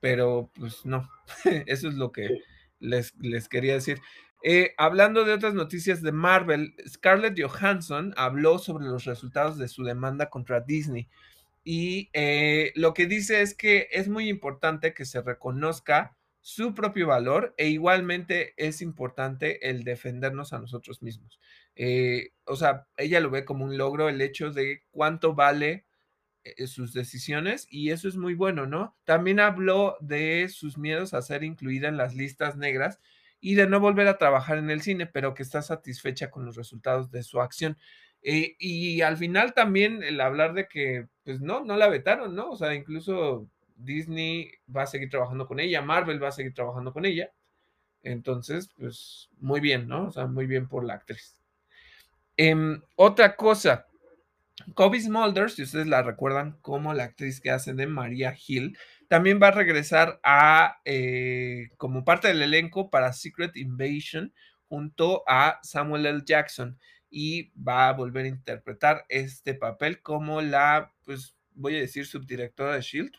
pero pues no, eso es lo que les, les quería decir. Eh, hablando de otras noticias de Marvel, Scarlett Johansson habló sobre los resultados de su demanda contra Disney y eh, lo que dice es que es muy importante que se reconozca su propio valor e igualmente es importante el defendernos a nosotros mismos. Eh, o sea, ella lo ve como un logro el hecho de cuánto vale eh, sus decisiones y eso es muy bueno, ¿no? También habló de sus miedos a ser incluida en las listas negras y de no volver a trabajar en el cine, pero que está satisfecha con los resultados de su acción. Eh, y al final también el hablar de que, pues no, no la vetaron, ¿no? O sea, incluso Disney va a seguir trabajando con ella, Marvel va a seguir trabajando con ella. Entonces, pues muy bien, ¿no? O sea, muy bien por la actriz. Em, otra cosa, Kobe Smulders, si ustedes la recuerdan como la actriz que hace de María Hill, también va a regresar a eh, como parte del elenco para Secret Invasion junto a Samuel L. Jackson y va a volver a interpretar este papel como la, pues voy a decir, subdirectora de Shield,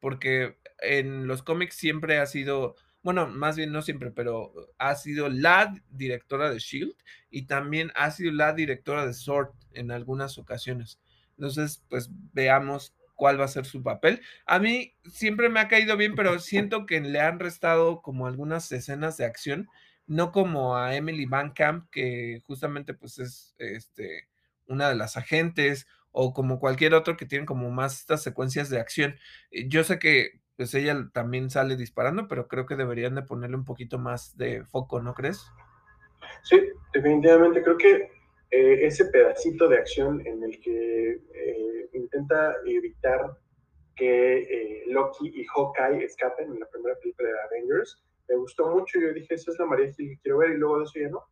porque en los cómics siempre ha sido, bueno, más bien no siempre, pero ha sido la directora de Shield y también ha sido la directora de Sword en algunas ocasiones. Entonces, pues veamos cuál va a ser su papel. A mí siempre me ha caído bien, pero siento que le han restado como algunas escenas de acción no como a Emily Van Camp, que justamente pues es este, una de las agentes, o como cualquier otro que tiene como más estas secuencias de acción. Eh, yo sé que pues ella también sale disparando, pero creo que deberían de ponerle un poquito más de foco, ¿no crees? Sí, definitivamente creo que eh, ese pedacito de acción en el que eh, intenta evitar que Loki y Hawkeye escapen en la primera película de Avengers, me gustó mucho. Yo dije, esa es la María Gil que quiero ver, y luego de eso ya no.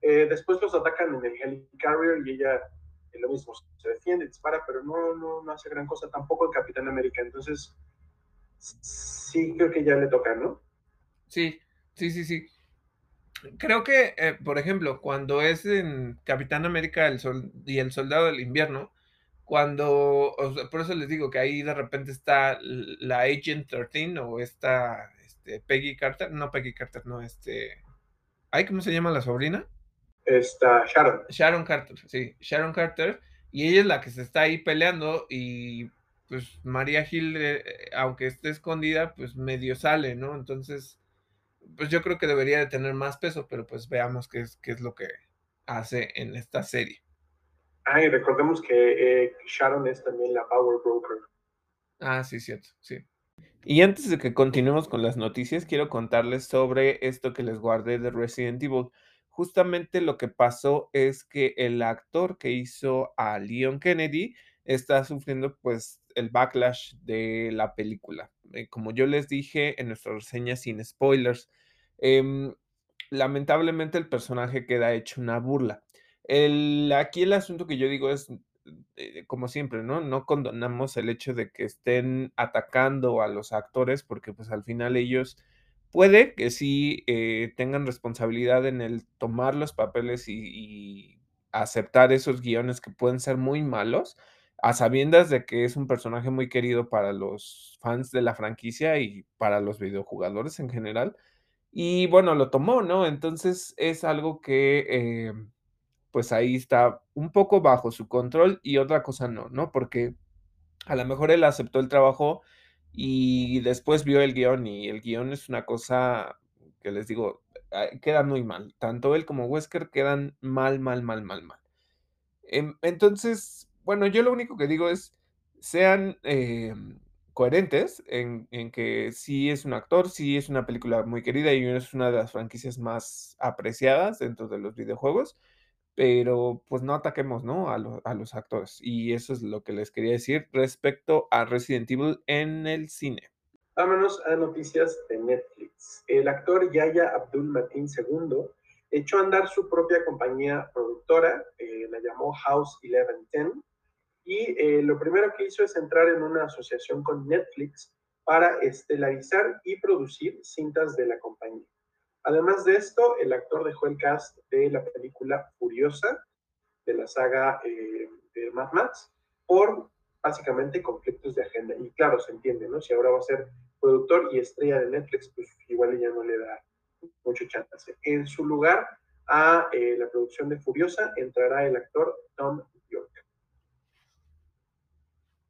Eh, después los atacan en el Helicarrier y ella es lo mismo, se defiende, dispara, pero no, no, no hace gran cosa tampoco en Capitán América. Entonces, sí creo que ya le toca, ¿no? Sí, sí, sí, sí. Creo que, eh, por ejemplo, cuando es en Capitán América el Sol y el Soldado del Invierno, cuando, por eso les digo que ahí de repente está la Agent 13 o esta este, Peggy Carter, no Peggy Carter, no, este, ¿ay cómo se llama la sobrina? Esta, Sharon. Sharon Carter, sí, Sharon Carter, y ella es la que se está ahí peleando y pues María Hill, eh, aunque esté escondida, pues medio sale, ¿no? Entonces, pues yo creo que debería de tener más peso, pero pues veamos qué es, qué es lo que hace en esta serie. Ah, y recordemos que eh, Sharon es también la Power Broker. Ah, sí, cierto, sí. Y antes de que continuemos con las noticias, quiero contarles sobre esto que les guardé de Resident Evil. Justamente lo que pasó es que el actor que hizo a Leon Kennedy está sufriendo pues el backlash de la película. Eh, como yo les dije en nuestra reseña sin spoilers, em, lamentablemente el personaje queda hecho una burla. El, aquí el asunto que yo digo es, eh, como siempre, ¿no? No condonamos el hecho de que estén atacando a los actores porque pues al final ellos puede que sí eh, tengan responsabilidad en el tomar los papeles y, aceptar esos guiones que pueden ser muy malos, a sabiendas de que es un personaje muy querido para los fans de la franquicia y para los videojugadores en general. Y bueno, lo tomó, ¿no? Entonces es algo que, eh, pues ahí está un poco bajo su control y otra cosa no, ¿no? Porque a lo mejor él aceptó el trabajo y después vio el guion y el guion es una cosa que les digo, ah, queda muy mal. Tanto él como Wesker quedan mal, mal, mal, mal, mal. Em, entonces, bueno, yo lo único que digo es, sean em, coherentes en, que sí es un actor, sí es una película muy querida y es una de las franquicias más apreciadas dentro de los videojuegos, pero pues no ataquemos, ¿no? A, lo- a los actores. Y eso es lo que les quería decir respecto a Resident Evil en el cine. Vámonos a noticias de Netflix. El actor Yaya Abdul Mateen II echó a andar su propia compañía productora, eh, la llamó House 1110, y eh, lo primero que hizo es entrar en una asociación con Netflix para estelarizar y producir cintas de la compañía. Además de esto, el actor dejó el cast de la película Furiosa, de la saga eh, de Mad Max, por básicamente conflictos de agenda. Y claro, se entiende, ¿no? Si ahora va a ser productor y estrella de Netflix, pues igual ya no le da mucho chance. En su lugar a eh, la producción de Furiosa entrará el actor Tom.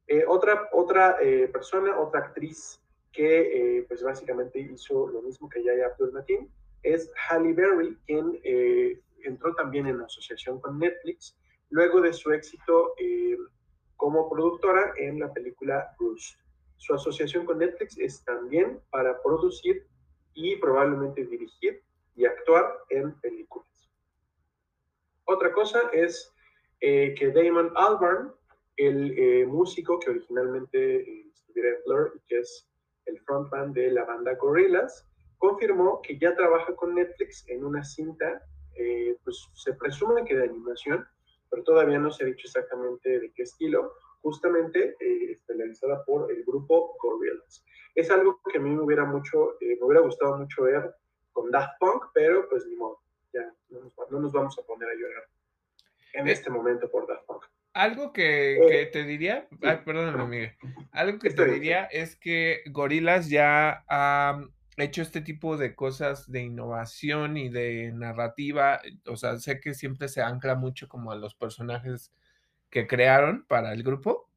Eh, otra otra eh, persona, otra actriz que eh, pues básicamente hizo lo mismo que Yaya Abdul Mateen es Halle Berry, quien entró también en asociación con Netflix luego de su éxito como productora en la película Bruce. Su asociación con Netflix es también para producir y probablemente dirigir y actuar en películas. Otra cosa es que Damon Albarn, el eh, músico que originalmente eh, estuviera en Blur y que es el frontman de la banda Gorillaz, confirmó que ya trabaja con Netflix en una cinta, eh, pues se presume que de animación, pero todavía no se ha dicho exactamente de qué estilo, justamente eh, estelarizada por el grupo Gorillaz. Es algo que a mí me hubiera mucho, eh, me hubiera gustado mucho ver con Daft Punk, pero pues ni modo, ya no nos, no nos vamos a poner a llorar en Eh, este momento por Daft Punk. Algo que, Eh, que te diría, ay, perdóname, Miguel. Algo que te diría es que Gorillaz ya ha hecho este tipo de cosas de innovación y de narrativa. O sea, sé que siempre se ancla mucho como a los personajes que crearon para el grupo.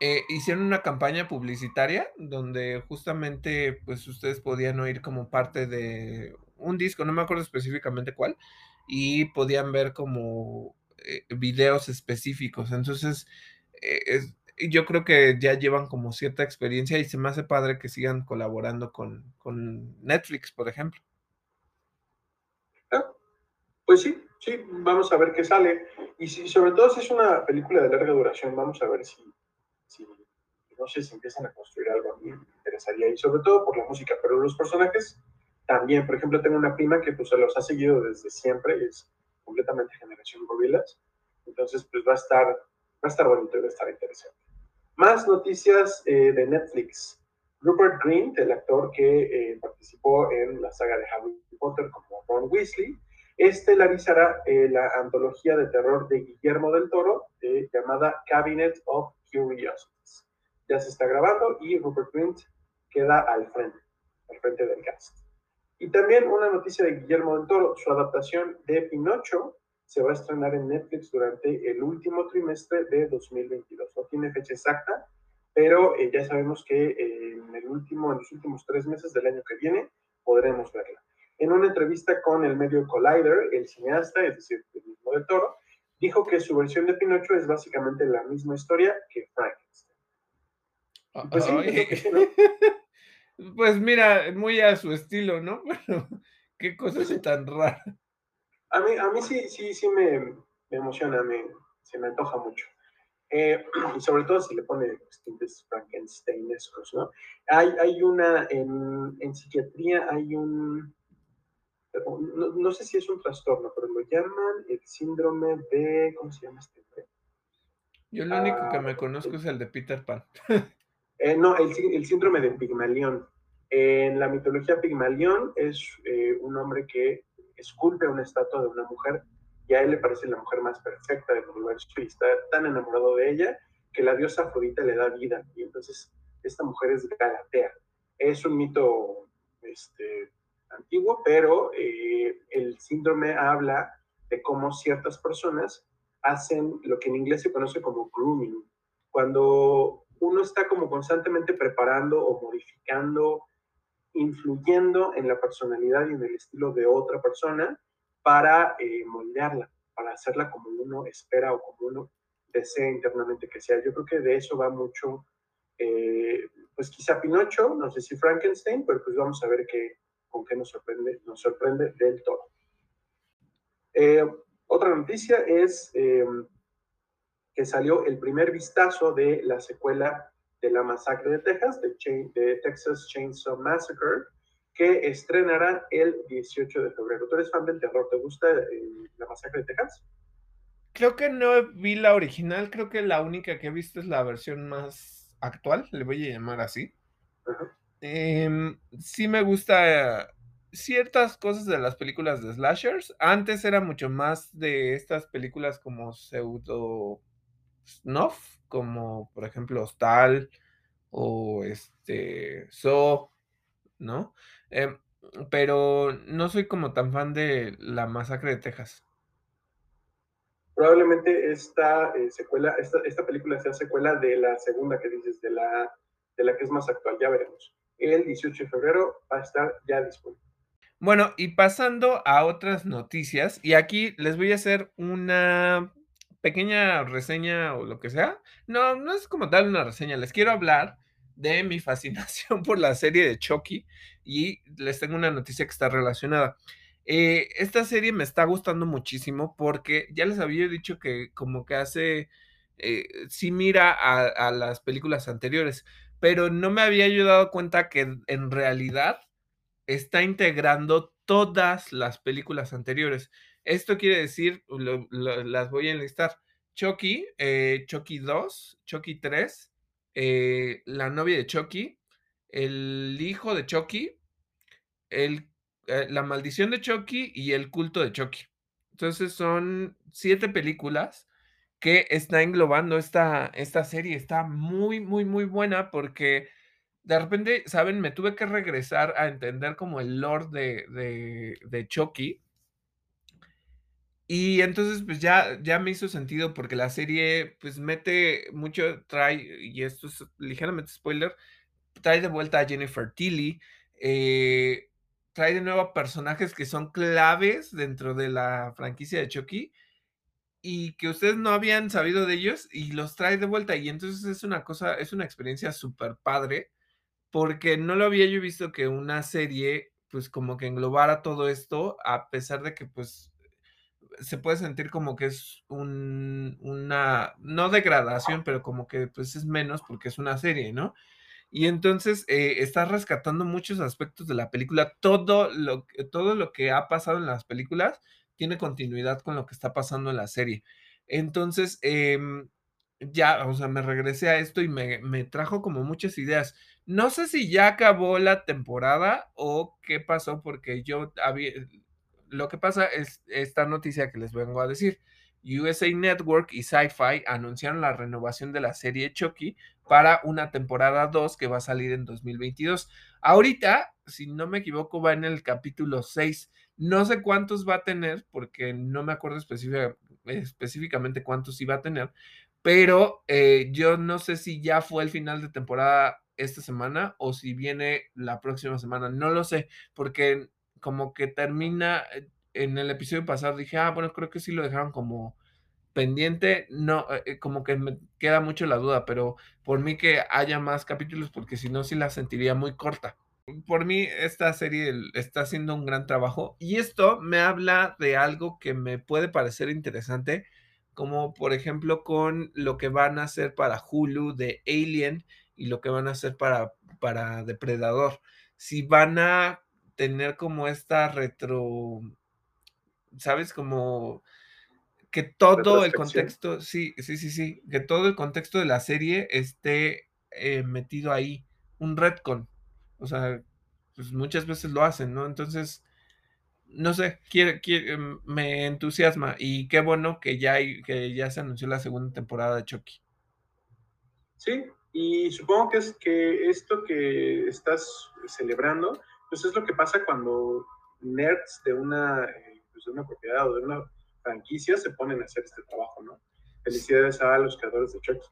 Eh, hicieron una campaña publicitaria donde justamente, pues, ustedes podían oír como parte de un disco, no me acuerdo específicamente cuál, y podían ver como, eh, videos específicos. Entonces, eh, yo creo que ya llevan como cierta experiencia y se me hace padre que sigan colaborando con con Netflix, por ejemplo. Ah, Pues sí, sí, vamos a ver qué sale. Y si, sobre todo si es una película de larga duración, vamos a ver si, si no sé, si empiezan a construir algo a mí me interesaría. Y sobre todo por la música, pero los personajes también. Por ejemplo, tengo una prima que pues se los ha seguido desde siempre, es completamente generación Gorillaz. Entonces, pues va a estar, va a estar bonito y va a estar interesante. Más noticias eh, de Netflix. Rupert Grint, el actor que eh, participó en la saga de Harry Potter como Ron Weasley, estelarizará eh, la antología de terror de Guillermo del Toro eh, llamada Cabinet of Curiosities. Ya se está grabando y Rupert Grint queda al frente, al frente del cast. Y también una noticia de Guillermo del Toro, su adaptación de Pinocho se va a estrenar en Netflix durante el último trimestre de 2022. No tiene fecha exacta, pero eh, ya sabemos que eh, en, el último, en los últimos tres meses del año que viene podremos verla. En una entrevista con el medio Collider, el cineasta, es decir, el mismo del Toro, dijo que su versión de Pinocho es básicamente la misma historia que Frankenstein. Pues sí. Pues mira, muy a su estilo, ¿no? Pero qué cosa sí. tan rara. A mí, a mí sí, sí, sí me, me emociona, me, se me antoja mucho. Eh, y sobre todo si le pone tintes Frankensteinescos, ¿no? Hay, hay una, en, en psiquiatría hay un, no, no, sé si es un trastorno, pero lo llaman el síndrome de, ¿cómo se llama este? Yo lo único que me conozco es el de Peter Pan. Eh, no, el, síndrome de Pigmalión. En la mitología Pigmalión es eh, un hombre que esculpe una estatua de una mujer y a él le parece la mujer más perfecta del universo y está tan enamorado de ella que la diosa Afrodita le da vida y entonces esta mujer es Galatea. Es un mito este, antiguo, pero eh, el síndrome habla de cómo ciertas personas hacen lo que en inglés se conoce como grooming. Cuando uno está como constantemente preparando o modificando, influyendo en la personalidad y en el estilo de otra persona para eh, moldearla, para hacerla como uno espera o como uno desea internamente que sea. Yo creo que de eso va mucho, eh, pues quizá Pinocho, no sé si Frankenstein, pero pues vamos a ver qué, con qué nos sorprende, nos sorprende del todo. Eh, otra noticia es em, que salió el primer vistazo de la secuela de la masacre de Texas, de, Texas Chainsaw Massacre, que estrenará el 18 de febrero. ¿Tú eres fan del terror? ¿Te gusta eh, la masacre de Texas? Creo que no vi la original, creo que la única que he visto es la versión más actual, le voy a llamar así. Em, sí me gusta ciertas cosas de las películas de slashers. Antes era mucho más de estas películas como pseudo snuff, como por ejemplo Hostal o este So, ¿no? Em, pero no soy como tan fan de La Masacre de Texas. Probablemente esta eh, secuela, esta, esta, película sea secuela de la segunda que dices, de la, de la que es más actual, ya veremos. El 18 de febrero va a estar ya disponible. Bueno, y pasando a otras noticias, y aquí les voy a hacer una pequeña reseña o lo que sea. No, no es como tal una reseña, les quiero hablar de mi fascinación por la serie de Chucky y les tengo una noticia que está relacionada. Eh, esta serie me está gustando muchísimo porque ya les había dicho que como que hace, eh, sí mira a, a, las películas anteriores, pero no me había yo dado cuenta que en realidad está integrando todas las películas anteriores. Esto quiere decir, las voy a enlistar. Chucky, eh, Chucky 2, Chucky 3, eh, la novia de Chucky, el hijo de Chucky, el, eh, la maldición de Chucky y el culto de Chucky. Entonces son siete películas que está englobando esta, esta serie. Está muy, muy, muy buena porque de repente, ¿saben? Me tuve que regresar a entender como el lore de, de, de Chucky. Y entonces, pues ya, ya me hizo sentido porque la serie, pues mete mucho, trae, y esto es ligeramente spoiler, trae de vuelta a Jennifer Tilly, eh, trae de nuevo personajes que son claves dentro de la franquicia de Chucky y que ustedes no habían sabido de ellos y los trae de vuelta. Y entonces es una cosa, es una experiencia súper padre porque no lo había yo visto que una serie, pues, como que englobara todo esto, a pesar de que, pues, se puede sentir como que es un una, no degradación, pero como que, pues, es menos porque es una serie, ¿no? Y entonces, eh, está rescatando muchos aspectos de la película. Todo lo todo lo que ha pasado en las películas tiene continuidad con lo que está pasando en la serie. Entonces, em, ya, o sea, me regresé a esto y me me trajo como muchas ideas. No sé si ya acabó la temporada o qué pasó, porque yo había lo que pasa es esta noticia que les vengo a decir. USA Network y Sci-Fi anunciaron la renovación de la serie Chucky para una temporada 2 que va a salir en 2022. Ahorita, si no me equivoco, va en el capítulo 6. No sé cuántos va a tener, porque no me acuerdo específicamente cuántos iba a tener, pero eh, yo no sé si ya fue el final de temporada esta semana o si viene la próxima semana. No lo sé, porque como que termina eh, en el episodio pasado dije, ah, bueno, creo que sí lo dejaron como pendiente. No, eh, eh, como que me queda mucho la duda, pero por mí que haya más capítulos, porque si no, sí la sentiría muy corta. Por mí, esta serie está haciendo un gran trabajo y esto me habla de algo que me puede parecer interesante, como por ejemplo con lo que van a hacer para Hulu de Alien y lo que van a hacer para, para Depredador. Si van a tener como esta retro, ¿sabes? Como que todo el contexto, sí, sí, sí, sí, que todo el contexto de la serie esté eh, metido ahí, un retcon. O sea, pues muchas veces lo hacen, ¿no? Entonces, no sé, quiere, quiere, em, me entusiasma y qué bueno que ya, hay, que ya se anunció la segunda temporada de Chucky. Sí, y supongo que es que esto que estás celebrando, pues es lo que pasa cuando nerds de una, eh, pues de una propiedad o de una franquicia se ponen a hacer este trabajo, ¿no? Felicidades a los creadores de Chucky.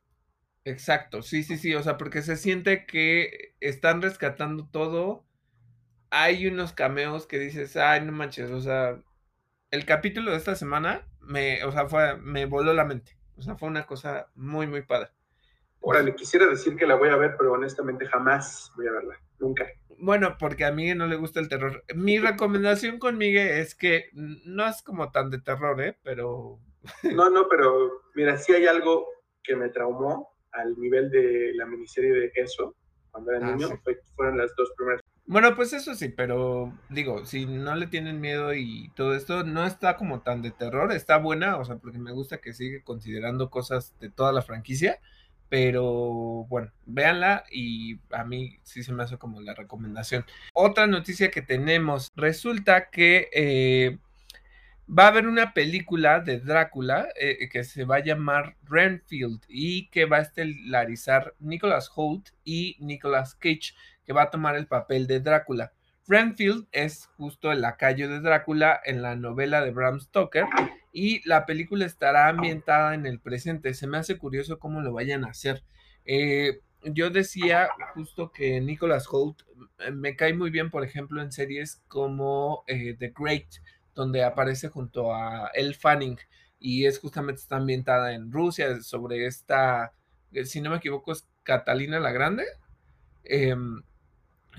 Exacto, sí, sí, sí, o sea, porque se siente que están rescatando todo. Hay unos cameos que dices, ay, no manches, o sea, el capítulo de esta semana me, o sea, fue, me voló la mente. O sea, fue una cosa muy, muy padre. Órale, quisiera decir que la voy a ver, pero honestamente jamás voy a verla, nunca. Bueno, porque a Miguel no le gusta el terror. Mi recomendación con Miguel es que no es como tan de terror, ¿eh? Pero... No, no, pero mira, sí hay algo que me traumó al nivel de la miniserie de eso, cuando era ah, niño, fueron las dos primeras. Bueno, pues eso sí, pero digo, si no le tienen miedo y todo esto, no está como tan de terror, está buena, o sea, porque me gusta que sigue considerando cosas de toda la franquicia, pero bueno, véanla y a mí sí se me hace como la recomendación. Otra noticia que tenemos, resulta que eh, va a haber una película de Drácula eh, que se va a llamar Renfield y que va a estelarizar Nicholas Holt y Nicholas Cage, que va a tomar el papel de Drácula. Renfield es justo el lacayo de Drácula en la novela de Bram Stoker y la película estará ambientada en el presente. Se me hace curioso cómo lo vayan a hacer. Eh, yo decía justo que Nicholas Holt eh, me cae muy bien, por ejemplo, en series como eh, The Great, donde aparece junto a Elle Fanning y es justamente está ambientada en Rusia sobre esta, si no me equivoco, es Catalina la Grande. Em,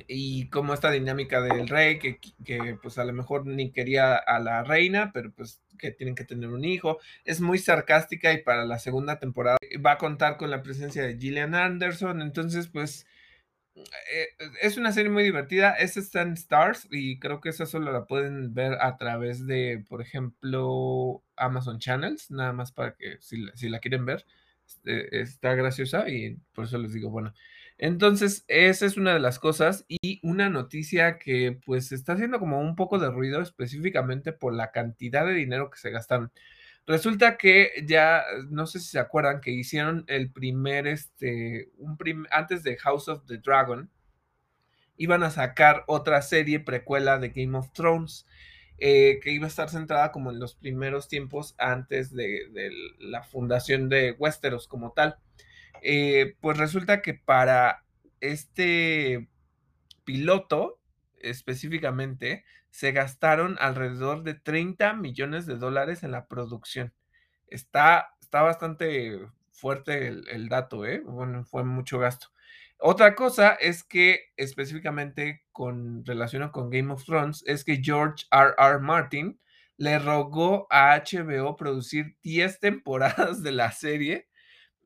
y como esta dinámica del rey, que, que, pues a lo mejor ni quería a la reina, pero pues que tienen que tener un hijo. Es muy sarcástica y para la segunda temporada va a contar con la presencia de Gillian Anderson, entonces pues eh, es una serie muy divertida, es está en Stars y creo que esa solo la pueden ver a través de, por ejemplo, Amazon Channels, nada más para que si, si la quieren ver, este, está graciosa y por eso les digo, bueno. Entonces, esa es una de las cosas y una noticia que pues está haciendo como un poco de ruido específicamente por la cantidad de dinero que se gastaron. Resulta que ya, no sé si se acuerdan que hicieron el primer, este, un antes de House of the Dragon, iban a sacar otra serie precuela de Game of Thrones, eh, que iba a estar centrada como en los primeros tiempos antes de, de la fundación de Westeros como tal. Eh, pues resulta que para este piloto específicamente se gastaron alrededor de 30 millones de dólares en la producción. Está, está bastante fuerte el, dato, ¿eh? Bueno, fue mucho gasto. Otra cosa es que específicamente con relación con Game of Thrones es que George R. R. Martin le rogó a HBO producir 10 temporadas de la serie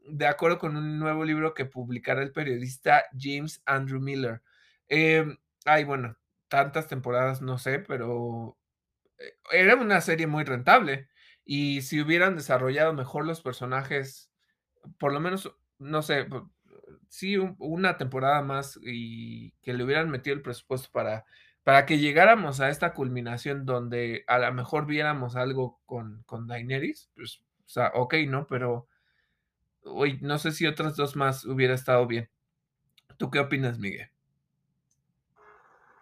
de acuerdo con un nuevo libro que publicará el periodista James Andrew Miller. Em, ay, bueno, tantas temporadas no sé, pero eh, era una serie muy rentable. Y si hubieran desarrollado mejor los personajes, por lo menos, no sé, sí, una temporada más y que le hubieran metido el presupuesto para, para que llegáramos a esta culminación donde a lo mejor viéramos algo con, con Daenerys, pues, ok, ¿no? Pero Uy, no sé si otras dos más hubiera estado bien. ¿Tú qué opinas, Miguel?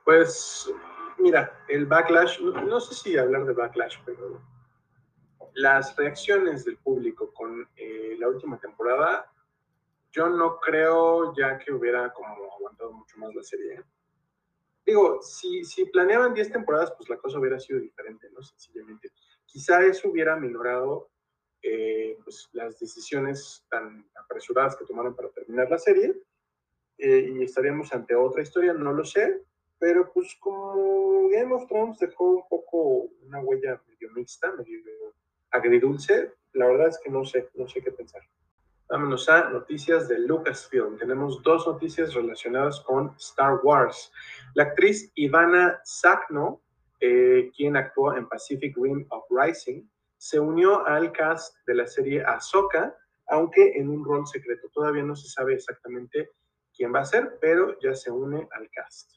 Pues, mira, el backlash, no, sé si hablar de backlash, pero las reacciones del público con eh, la última temporada, yo no creo ya que hubiera como aguantado mucho más la serie. Digo, si, si planeaban 10 temporadas, pues la cosa hubiera sido diferente, ¿no? Sencillamente. Quizá eso hubiera minorado eh, pues, las decisiones tan apresuradas que tomaron para terminar la serie eh, y estaríamos ante otra historia, no lo sé, pero pues como Game of Thrones dejó un poco una huella medio mixta, medio agridulce, la verdad es que no sé, no sé qué pensar. Vámonos a noticias de Lucasfilm. Tenemos dos noticias relacionadas con Star Wars. La actriz Ivana Sakno, eh, quien actuó en Pacific Rim Uprising, se unió al cast de la serie Ahsoka, aunque en un rol secreto. Todavía no se sabe exactamente quién va a ser, pero ya se une al cast.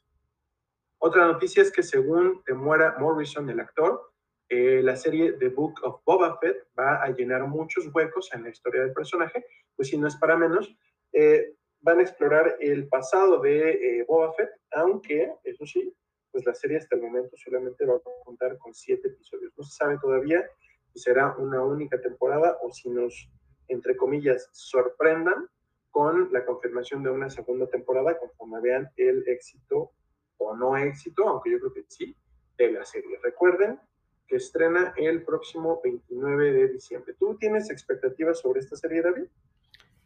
Otra noticia es que según Temuera Morrison, el actor, eh, la serie The Book of Boba Fett va a llenar muchos huecos en la historia del personaje, pues si no es para menos, eh, van a explorar el pasado de eh, Boba Fett, aunque, eso sí, pues la serie hasta el momento solamente va a contar con siete episodios. No se sabe todavía será una única temporada o si nos, entre comillas, sorprendan con la confirmación de una segunda temporada conforme vean el éxito o no éxito, aunque yo creo que sí, de la serie. Recuerden que estrena el próximo 29 de diciembre. ¿Tú tienes expectativas sobre esta serie, David?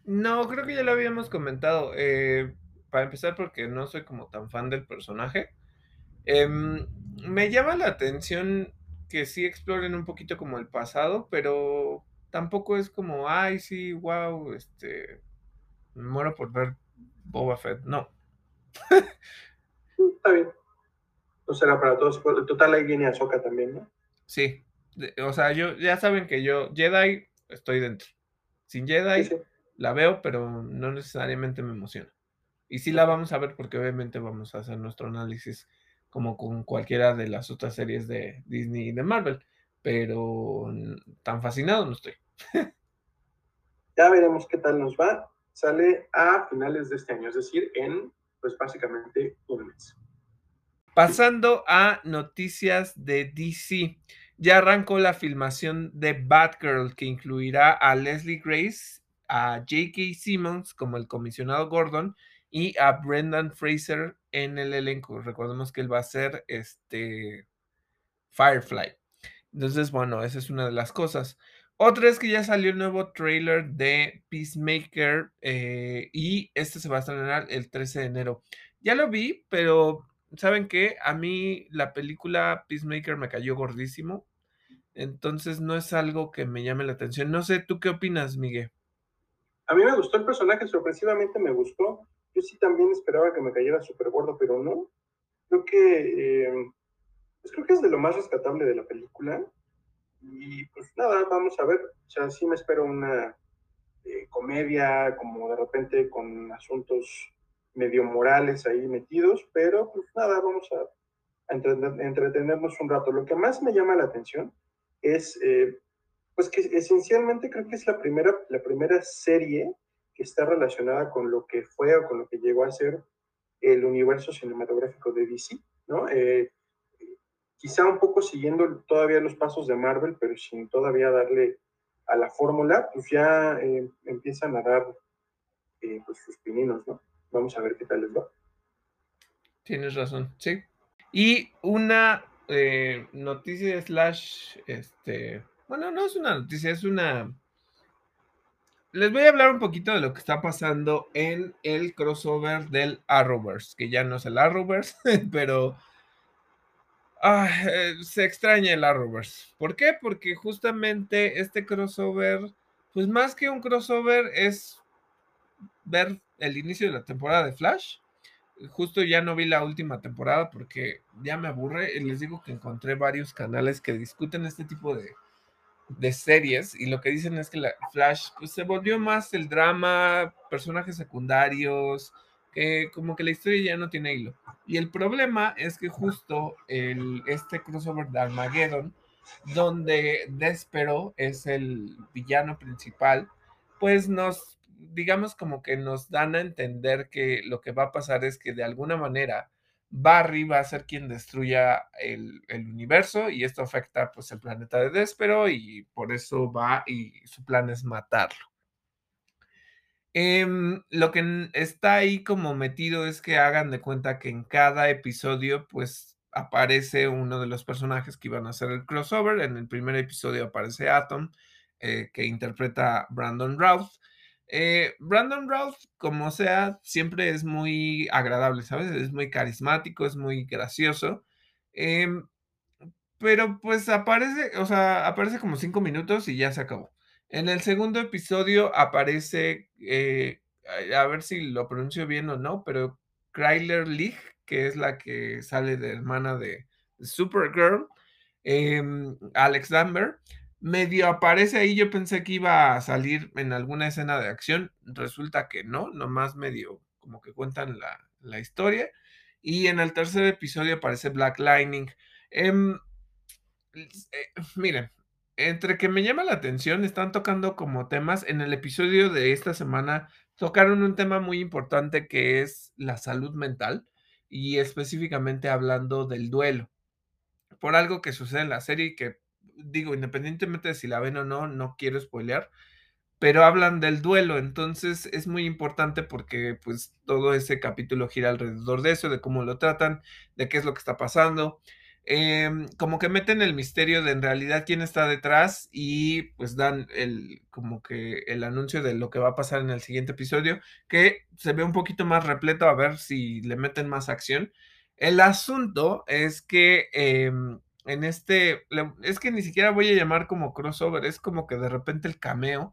No, creo que ya lo habíamos comentado. Eh, para empezar, porque no soy como tan fan del personaje. Em, me llama la atención que sí exploren un poquito como el pasado, pero tampoco es como, ay, sí, wow, este, me muero por ver Boba Fett. No. Está bien. No será para todos. Total, ahí viene Ahsoka también, ¿no? Sí, o sea, yo ya saben que yo Jedi estoy dentro. Sin Jedi la veo, pero no necesariamente me emociona. Y sí la vamos a ver porque obviamente vamos a hacer nuestro análisis como con cualquiera de las otras series de Disney y de Marvel, pero tan fascinado no estoy. ya veremos qué tal nos va. Sale a finales de este año, es decir, en pues básicamente un mes. Pasando a noticias de DC. Ya arrancó la filmación de Batgirl, que incluirá a Leslie Grace, a J.K. Simmons como el comisionado Gordon y a Brendan Fraser en el elenco. Recordemos que él va a ser este Firefly. Entonces, bueno, esa es una de las cosas. Otra es que ya salió el nuevo trailer de Peacemaker eh, y este se va a estrenar el 13 de enero. Ya lo vi, pero ¿saben qué? A mí la película Peacemaker me cayó gordísimo. Entonces no es algo que me llame la atención. No sé, ¿tú qué opinas, Miguel? A mí me gustó el personaje, sorpresivamente me gustó. Yo sí también esperaba que me cayera súper gordo, pero no. Creo que, eh, pues creo que es de lo más rescatable de la película. Y pues nada, vamos a ver. O sea, sí me espero una eh, comedia, como de repente con asuntos medio morales ahí metidos, pero pues nada, vamos a, entretenernos un rato. Lo que más me llama la atención es, eh, pues que esencialmente creo que es la primera, la primera serie que está relacionada con lo que fue o con lo que llegó a ser el universo cinematográfico de DC, ¿no? Eh, quizá un poco siguiendo todavía los pasos de Marvel, pero sin todavía darle a la fórmula, pues ya eh, empiezan a dar pues sus pininos, ¿no? Vamos a ver qué tal les va. Tienes razón, sí. Y una eh, noticia slash, este, bueno, no es una noticia, es una... Les voy a hablar un poquito de lo que está pasando en el crossover del Arrowverse, que ya no es el Arrowverse, pero ah, eh, se extraña el Arrowverse. ¿Por qué? Porque justamente este crossover, pues más que un crossover, es ver el inicio de la temporada de Flash. Justo ya no vi la última temporada porque ya me aburre. Les digo que encontré varios canales que discuten este tipo de, de series y lo que dicen es que la Flash pues, se volvió más el drama, personajes secundarios, que como que la historia ya no tiene hilo. Y el problema es que justo el, este crossover de Armageddon, donde Despero es el villano principal, pues nos digamos como que nos dan a entender que lo que va a pasar es que de alguna manera Barry va a ser quien destruya el, universo y esto afecta pues el planeta de Despero y por eso va y su plan es matarlo. Em, lo que está ahí como metido es que hagan de cuenta que en cada episodio pues aparece uno de los personajes que iban a hacer el crossover. En el primer episodio aparece Atom, eh, que interpreta Brandon Routh. Eh, Brandon Routh, como sea, siempre es muy agradable, ¿sabes? Es muy carismático, es muy gracioso. Em, pero pues aparece, o sea, aparece como cinco minutos y ya se acabó. En el segundo episodio aparece, eh, a ver si lo pronuncio bien o no, pero Kryler League, que es la que sale de hermana de Supergirl, em, Alex Danver, medio aparece ahí, yo pensé que iba a salir en alguna escena de acción, resulta que no, nomás medio como que cuentan la, historia. y en el tercer episodio aparece Black Lightning. Em, eh, miren, entre que me llama la atención, están tocando como temas. En el episodio de esta semana tocaron un tema muy importante que es la salud mental y específicamente hablando del duelo. Por algo que sucede en la serie que digo, independientemente de si la ven o no, no quiero spoilear, pero hablan del duelo, entonces es muy importante porque pues todo ese capítulo gira alrededor de eso, de cómo lo tratan, de qué es lo que está pasando. Em, como que meten el misterio de en realidad quién está detrás y pues dan el como que el anuncio de lo que va a pasar en el siguiente episodio, que se ve un poquito más repleto a ver si le meten más acción. El asunto es que em, en este, es que ni siquiera voy a llamar como crossover, es como que de repente el cameo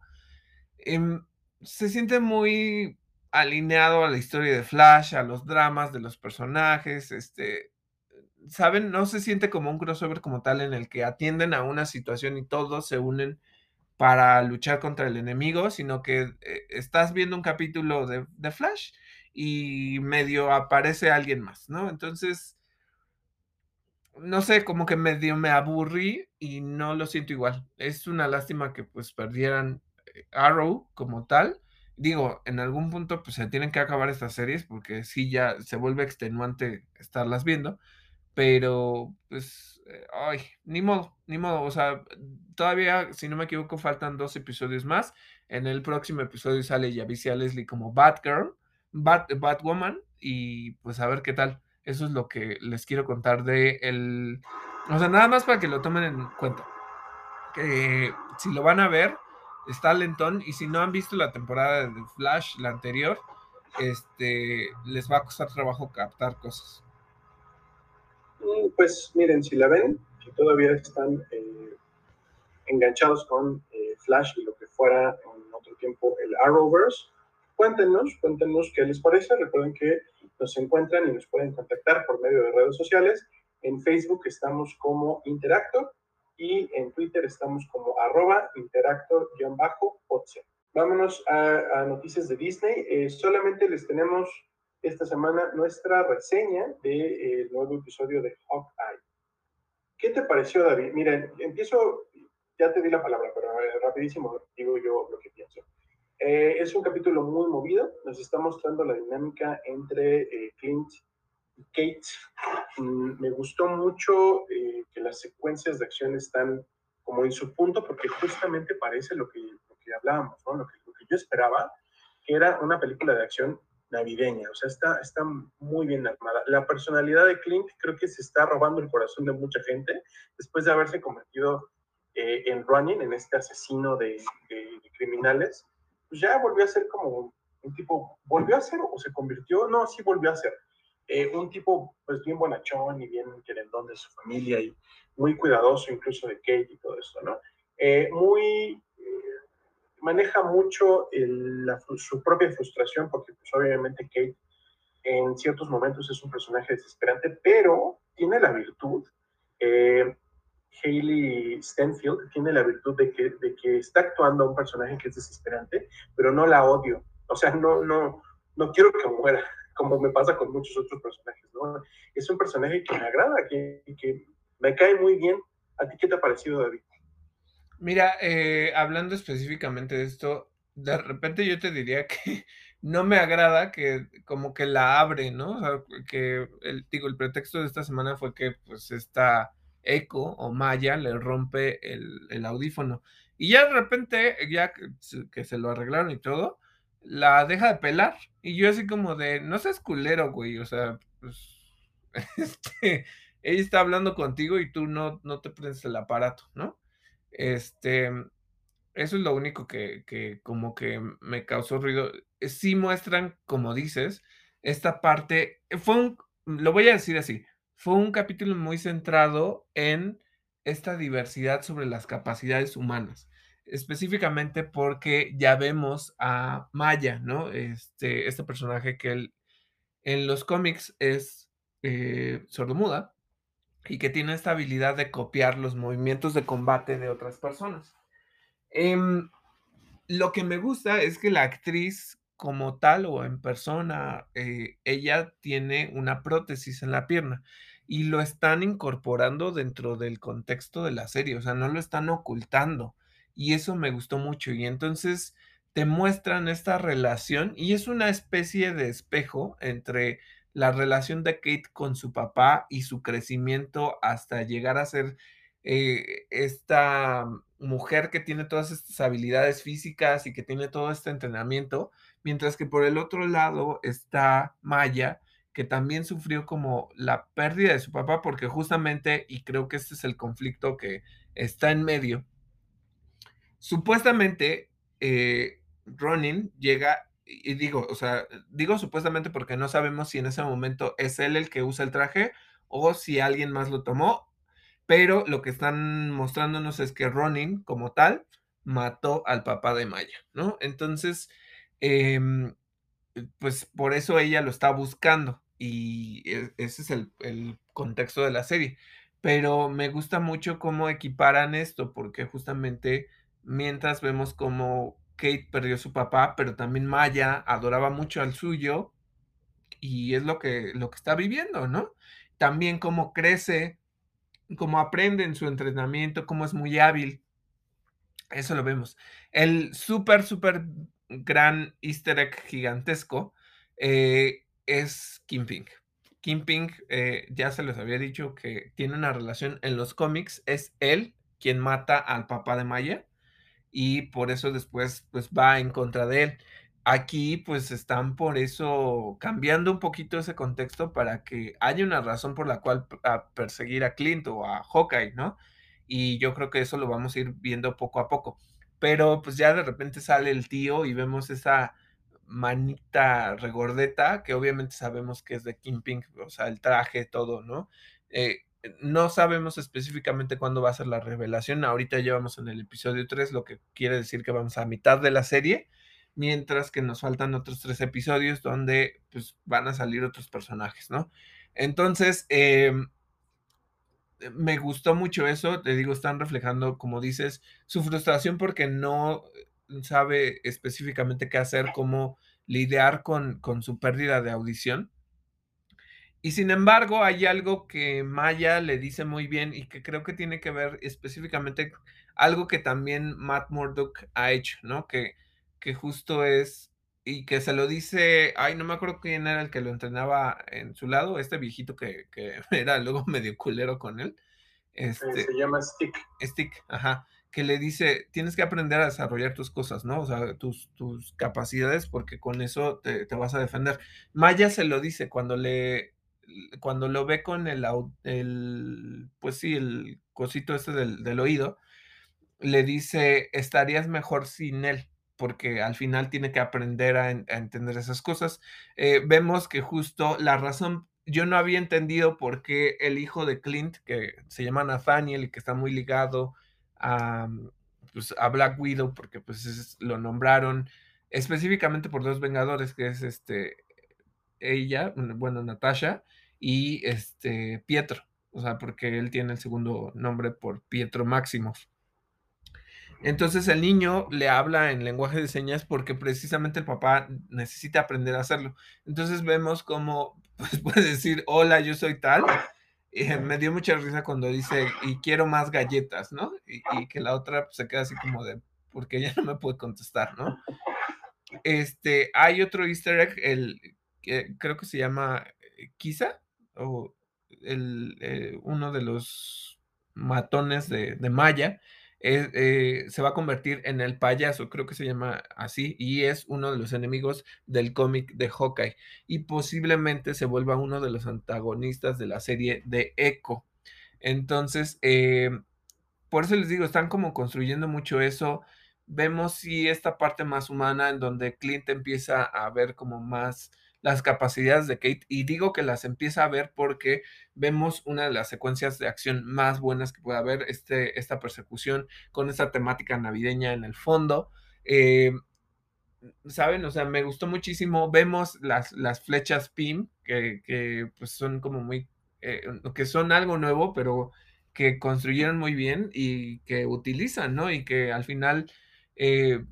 em, se siente muy alineado a la historia de Flash, a los dramas de los personajes, este, ¿saben? No se siente como un crossover como tal en el que atienden a una situación y todos se unen para luchar contra el enemigo, sino que eh, estás viendo un capítulo de, de, Flash y medio aparece alguien más, ¿no? Entonces, no sé, como que medio me aburrí y no lo siento igual. Es una lástima que pues perdieran eh, Arrow como tal. Digo, en algún punto pues se tienen que acabar estas series porque sí ya se vuelve extenuante estarlas viendo pero, pues, eh, ay, ni modo, ni modo. O sea, todavía, si no me equivoco, faltan dos episodios más. En el próximo episodio sale Yavicia Leslie como Batgirl, Bat, Batwoman, y pues a ver qué tal. Eso es lo que les quiero contar de el... O sea, nada más para que lo tomen en cuenta. Que si lo van a ver, está lentón. Y si no han visto la temporada de Flash, la anterior, este, les va a costar trabajo captar cosas. Mm, pues miren, si la ven, si todavía están eh, enganchados con eh, Flash y lo que fuera en otro tiempo el Arrowverse, cuéntenos, cuéntenos qué les parece. Recuerden que nos encuentran y nos pueden contactar por medio de redes sociales. En Facebook estamos como Interacto y en Twitter estamos como arroba interacto-potse. Vámonos a, noticias de Disney. Eh, solamente les tenemos esta semana nuestra reseña del de, eh, nuevo episodio de Hawkeye. ¿Qué te pareció, David? Miren, empiezo, ya te di la palabra, pero rapidísimo digo yo lo que pienso. Eh, es un capítulo muy movido, nos está mostrando la dinámica entre eh, Clint y Kate. Mm, me gustó mucho que las secuencias de acción están como en su punto, porque justamente parece lo que, lo que hablábamos, ¿no? lo, que, lo que yo esperaba, que era una película de acción navideña, o sea, está, está muy bien armada. La personalidad de Clint creo que se está robando el corazón de mucha gente después de haberse convertido eh, en Running, en este asesino de, criminales, pues ya volvió a ser como un tipo, ¿volvió a ser o se convirtió? No, sí volvió a ser. Eh, un tipo pues bien bonachón y bien querendón de su familia y muy cuidadoso incluso de Kate y todo eso, ¿no? Eh, muy maneja mucho su propia frustración, porque pues obviamente Kate en ciertos momentos es un personaje desesperante, pero tiene la virtud, eh, Hayley Stenfield tiene la virtud de que, de que está actuando a un personaje que es desesperante, pero no la odio. O sea, no, no, no quiero que muera, como me pasa con muchos otros personajes. ¿no? Es un personaje que me agrada, que, que me cae muy bien. ¿A ti qué te ha parecido, David? Mira, eh, hablando específicamente de esto, de repente yo te diría que no me agrada que como que la abre, ¿no? O sea, que el, digo, el pretexto de esta semana fue que pues esta Echo o Maya le rompe el, audífono. Y ya de repente, ya que, se lo arreglaron y todo, la deja de pelar. Y yo así como de, no seas culero, güey. O sea, pues, este, ella está hablando contigo y tú no, no te prendes el aparato, ¿no? Este, eso es lo único que, que como que me causó ruido. Eh, sí muestran, como dices, esta parte. Eh, fue un, lo voy a decir así, fue un capítulo muy centrado en esta diversidad sobre las capacidades humanas. Específicamente porque ya vemos a Maya, ¿no? Este, este personaje que él, en los cómics es eh, sordomuda y que tiene esta habilidad de copiar los movimientos de combate de otras personas. Em, lo que me gusta es que la actriz como tal o en persona, eh, ella tiene una prótesis en la pierna y lo están incorporando dentro del contexto de la serie, o sea, no lo están ocultando y eso me gustó mucho y entonces te muestran esta relación y es una especie de espejo entre la relación de Kate con su papá y su crecimiento hasta llegar a ser eh, esta mujer que tiene todas estas habilidades físicas y que tiene todo este entrenamiento, mientras que por el otro lado está Maya, que también sufrió como la pérdida de su papá, porque justamente, y creo que este es el conflicto que está en medio, supuestamente eh, Ronin llega, y digo, o sea, digo supuestamente porque no sabemos si en ese momento es él el que usa el traje o si alguien más lo tomó, pero lo que están mostrándonos es que Ronin, como tal, mató al papá de Maya, ¿no? Entonces, em, pues por eso ella lo está buscando y e ese es el el contexto de la serie. Pero me gusta mucho cómo equiparan esto, porque justamente mientras vemos cómo Kate perdió su papá, pero también Maya adoraba mucho al suyo y es lo que lo que está viviendo, ¿no? También cómo crece, cómo aprende en su entrenamiento, cómo es muy hábil. Eso lo vemos. El súper, súper gran easter egg gigantesco eh, es. Kim Ping, eh, ya se les había dicho que tiene una relación en los cómics, es él quien mata al papá de Maya y por eso después pues va en contra de él. Aquí pues están por eso cambiando un poquito ese contexto para que haya una razón por la cual perseguir a Clint o a Hawkeye, ¿no? Y yo creo que eso lo vamos a ir viendo poco a poco. Pero pues ya de repente sale el tío y vemos esa manita regordeta que obviamente sabemos que es de Ping, o sea, el traje, todo, ¿no? Eh, no sabemos específicamente cuándo va a ser la revelación. Ahorita llevamos en el episodio 3, lo que quiere decir que vamos a mitad de la serie, mientras que nos faltan otros tres episodios donde pues, van a salir otros personajes, ¿no? Entonces, eh, me gustó mucho eso, te digo, están reflejando, como dices, su frustración porque no sabe específicamente qué hacer, cómo lidiar con, con su pérdida de audición. Y sin embargo, hay algo que Maya le dice muy bien y que creo que tiene que ver específicamente algo que también Matt Murdock ha hecho, ¿no? Que, que justo es, y que se lo dice, ay, no me acuerdo quién era el que lo entrenaba en su lado, este viejito que, que era luego medio culero con él. Este, se llama Stick. Stick, ajá que le dice, tienes que aprender a desarrollar tus cosas, ¿no? O sea, tus, tus capacidades, porque con eso te, te, vas a defender. Maya se lo dice cuando le, cuando lo ve con el, el pues sí, el cosito este del, del oído, le dice, estarías mejor sin él, porque al final tiene que aprender a, entender esas cosas. Eh, vemos que justo la razón, yo no había entendido por qué el hijo de Clint, que se llama Nathaniel y que está muy ligado a, pues, a Black Widow, porque pues es, lo nombraron específicamente por dos Vengadores, que es este ella, bueno, Natasha, y este Pietro, o sea, porque él tiene el segundo nombre por Pietro Máximos. Entonces el niño le habla en lenguaje de señas porque precisamente el papá necesita aprender a hacerlo. Entonces vemos cómo pues, puede decir, hola, yo soy tal. Me dio mucha risa cuando dice, y quiero más galletas, ¿no? Y, y que la otra pues, se queda así como de, porque ella no me puede contestar, ¿no? Este, hay otro easter egg, el, que creo que se llama Kisa, o el, eh, uno de los matones de, de Maya, eh, se va a convertir en el payaso, creo que se llama así, y es uno de los enemigos del cómic de Hawkeye, y posiblemente se vuelva uno de los antagonistas de la serie de Echo. Entonces, eh, por eso les digo, están como construyendo mucho eso. Vemos sí esta parte más humana en donde Clint empieza a ver como más las capacidades de Kate y digo que las empieza a ver porque vemos una de las secuencias de acción más buenas que puede haber, este, esta persecución con esta temática navideña en el fondo. Eh, ¿Saben? O sea, me gustó muchísimo. Vemos las, las flechas PIM, que, que pues son como muy, eh, que son algo nuevo, pero que construyeron muy bien y que utilizan, ¿no? Y que al final, eh,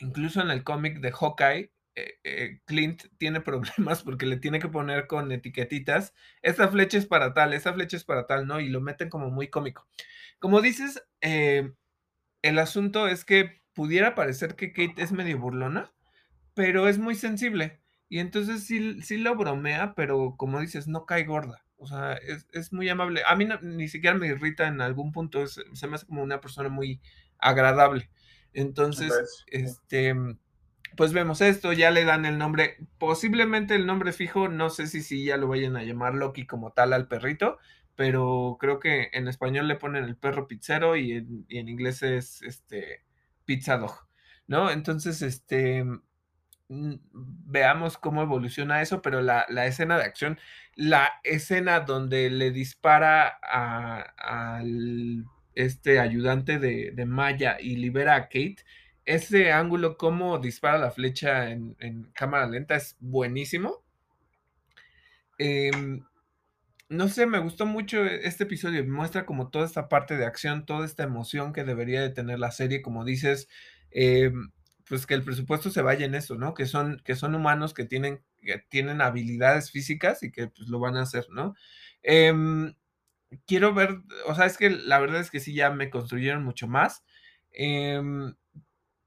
incluso en el cómic de Hawkeye, eh, eh, Clint tiene problemas porque le tiene que poner con etiquetitas, esta flecha es para tal, esta flecha es para tal, ¿no? Y lo meten como muy cómico. Como dices, eh, el asunto es que pudiera parecer que Kate es medio burlona, pero es muy sensible. Y entonces sí, sí lo bromea, pero como dices, no cae gorda. O sea, es, es muy amable. A mí ni siquiera me irrita en algún punto, se me hace como una persona muy agradable. Entonces, este, pues vemos esto, ya le dan el nombre, posiblemente el nombre fijo, no sé si, si ya lo vayan a llamar Loki como tal al perrito, pero creo que en español le ponen el perro pizzero y en, inglés es este pizza dog, ¿no? Entonces, este, mm, veamos cómo evoluciona eso, pero la, la, escena de acción, la escena donde le dispara al este ayudante de Maya y libera a Kate, ese ángulo, cómo dispara la flecha en, cámara lenta es buenísimo. Eh, no sé, me gustó mucho este episodio. Muestra como toda esta parte de acción, toda esta emoción que debería de tener la serie, como dices, eh, pues que el presupuesto se vaya en eso, ¿no? Que son, que son humanos que tienen, tienen habilidades físicas y que pues lo van a hacer, ¿no? Eh, quiero ver, o sea, es que la verdad es que sí, ya me construyeron mucho más.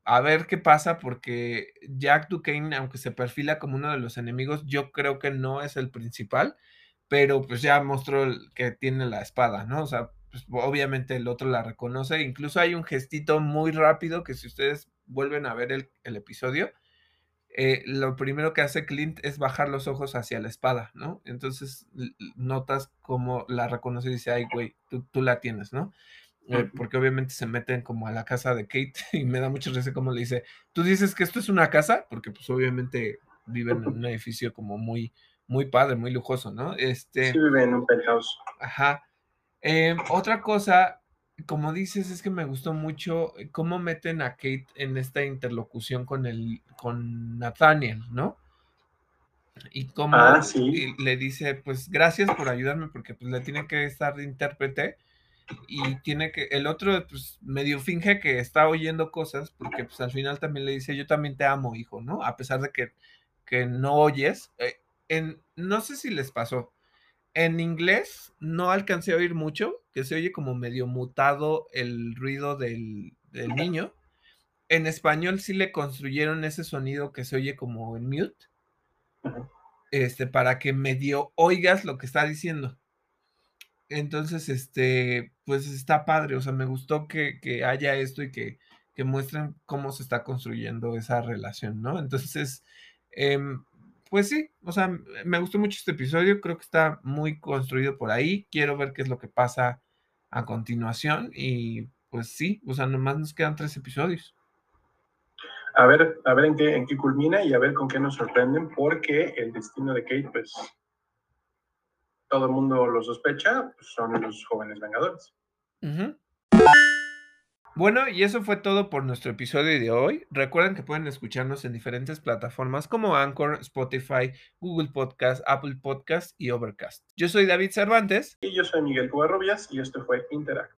A ver qué pasa, porque Jack Duquesne, aunque se perfila como uno de los enemigos, yo creo que no es el principal, pero pues ya mostró que tiene la espada, ¿no? O sea, pues obviamente el otro la reconoce, incluso hay un gestito muy rápido que si ustedes vuelven a ver el, el episodio, eh, lo primero que hace Clint es bajar los ojos hacia la espada, ¿no? Entonces notas cómo la reconoce y dice, ay, güey, tú, tú la tienes, ¿no? Eh, porque obviamente se meten como a la casa de Kate y me da mucho risa como le dice, tú dices que esto es una casa, porque pues obviamente viven en un edificio como muy, muy padre, muy lujoso, ¿no? Este, sí, viven en un penthouse. Ajá. Eh, otra cosa, como dices, es que me gustó mucho cómo meten a Kate en esta interlocución con el, con Nathaniel, ¿no? Y cómo ah, sí. le dice, pues gracias por ayudarme, porque pues le tiene que estar de intérprete y tiene que, el otro pues medio finge que está oyendo cosas, porque pues al final también le dice, yo también te amo, hijo, ¿no? A pesar de que, que no oyes. Eh, en, no sé si les pasó, en inglés no alcancé a oír mucho, que se oye como medio mutado el ruido del, del niño. En español sí le construyeron ese sonido que se oye como en mute, este, para que medio oigas lo que está diciendo. Entonces, este, pues está padre, o sea, me gustó que, que haya esto y que, que, muestren cómo se está construyendo esa relación, ¿no? Entonces, eh, pues sí, o sea, me gustó mucho este episodio, creo que está muy construido por ahí, quiero ver qué es lo que pasa a continuación y pues sí, o sea, nomás nos quedan tres episodios. A ver, a ver en qué, en qué culmina y a ver con qué nos sorprenden, porque el destino de Kate, pues todo el mundo lo sospecha, pues, son los jóvenes vengadores. Bueno, y eso fue todo por nuestro episodio de hoy. Recuerden que pueden escucharnos en diferentes plataformas como Anchor, Spotify, Google Podcast, Apple Podcast y Overcast. Yo soy David Cervantes. Y yo soy Miguel Cubarrobias y esto fue Interact.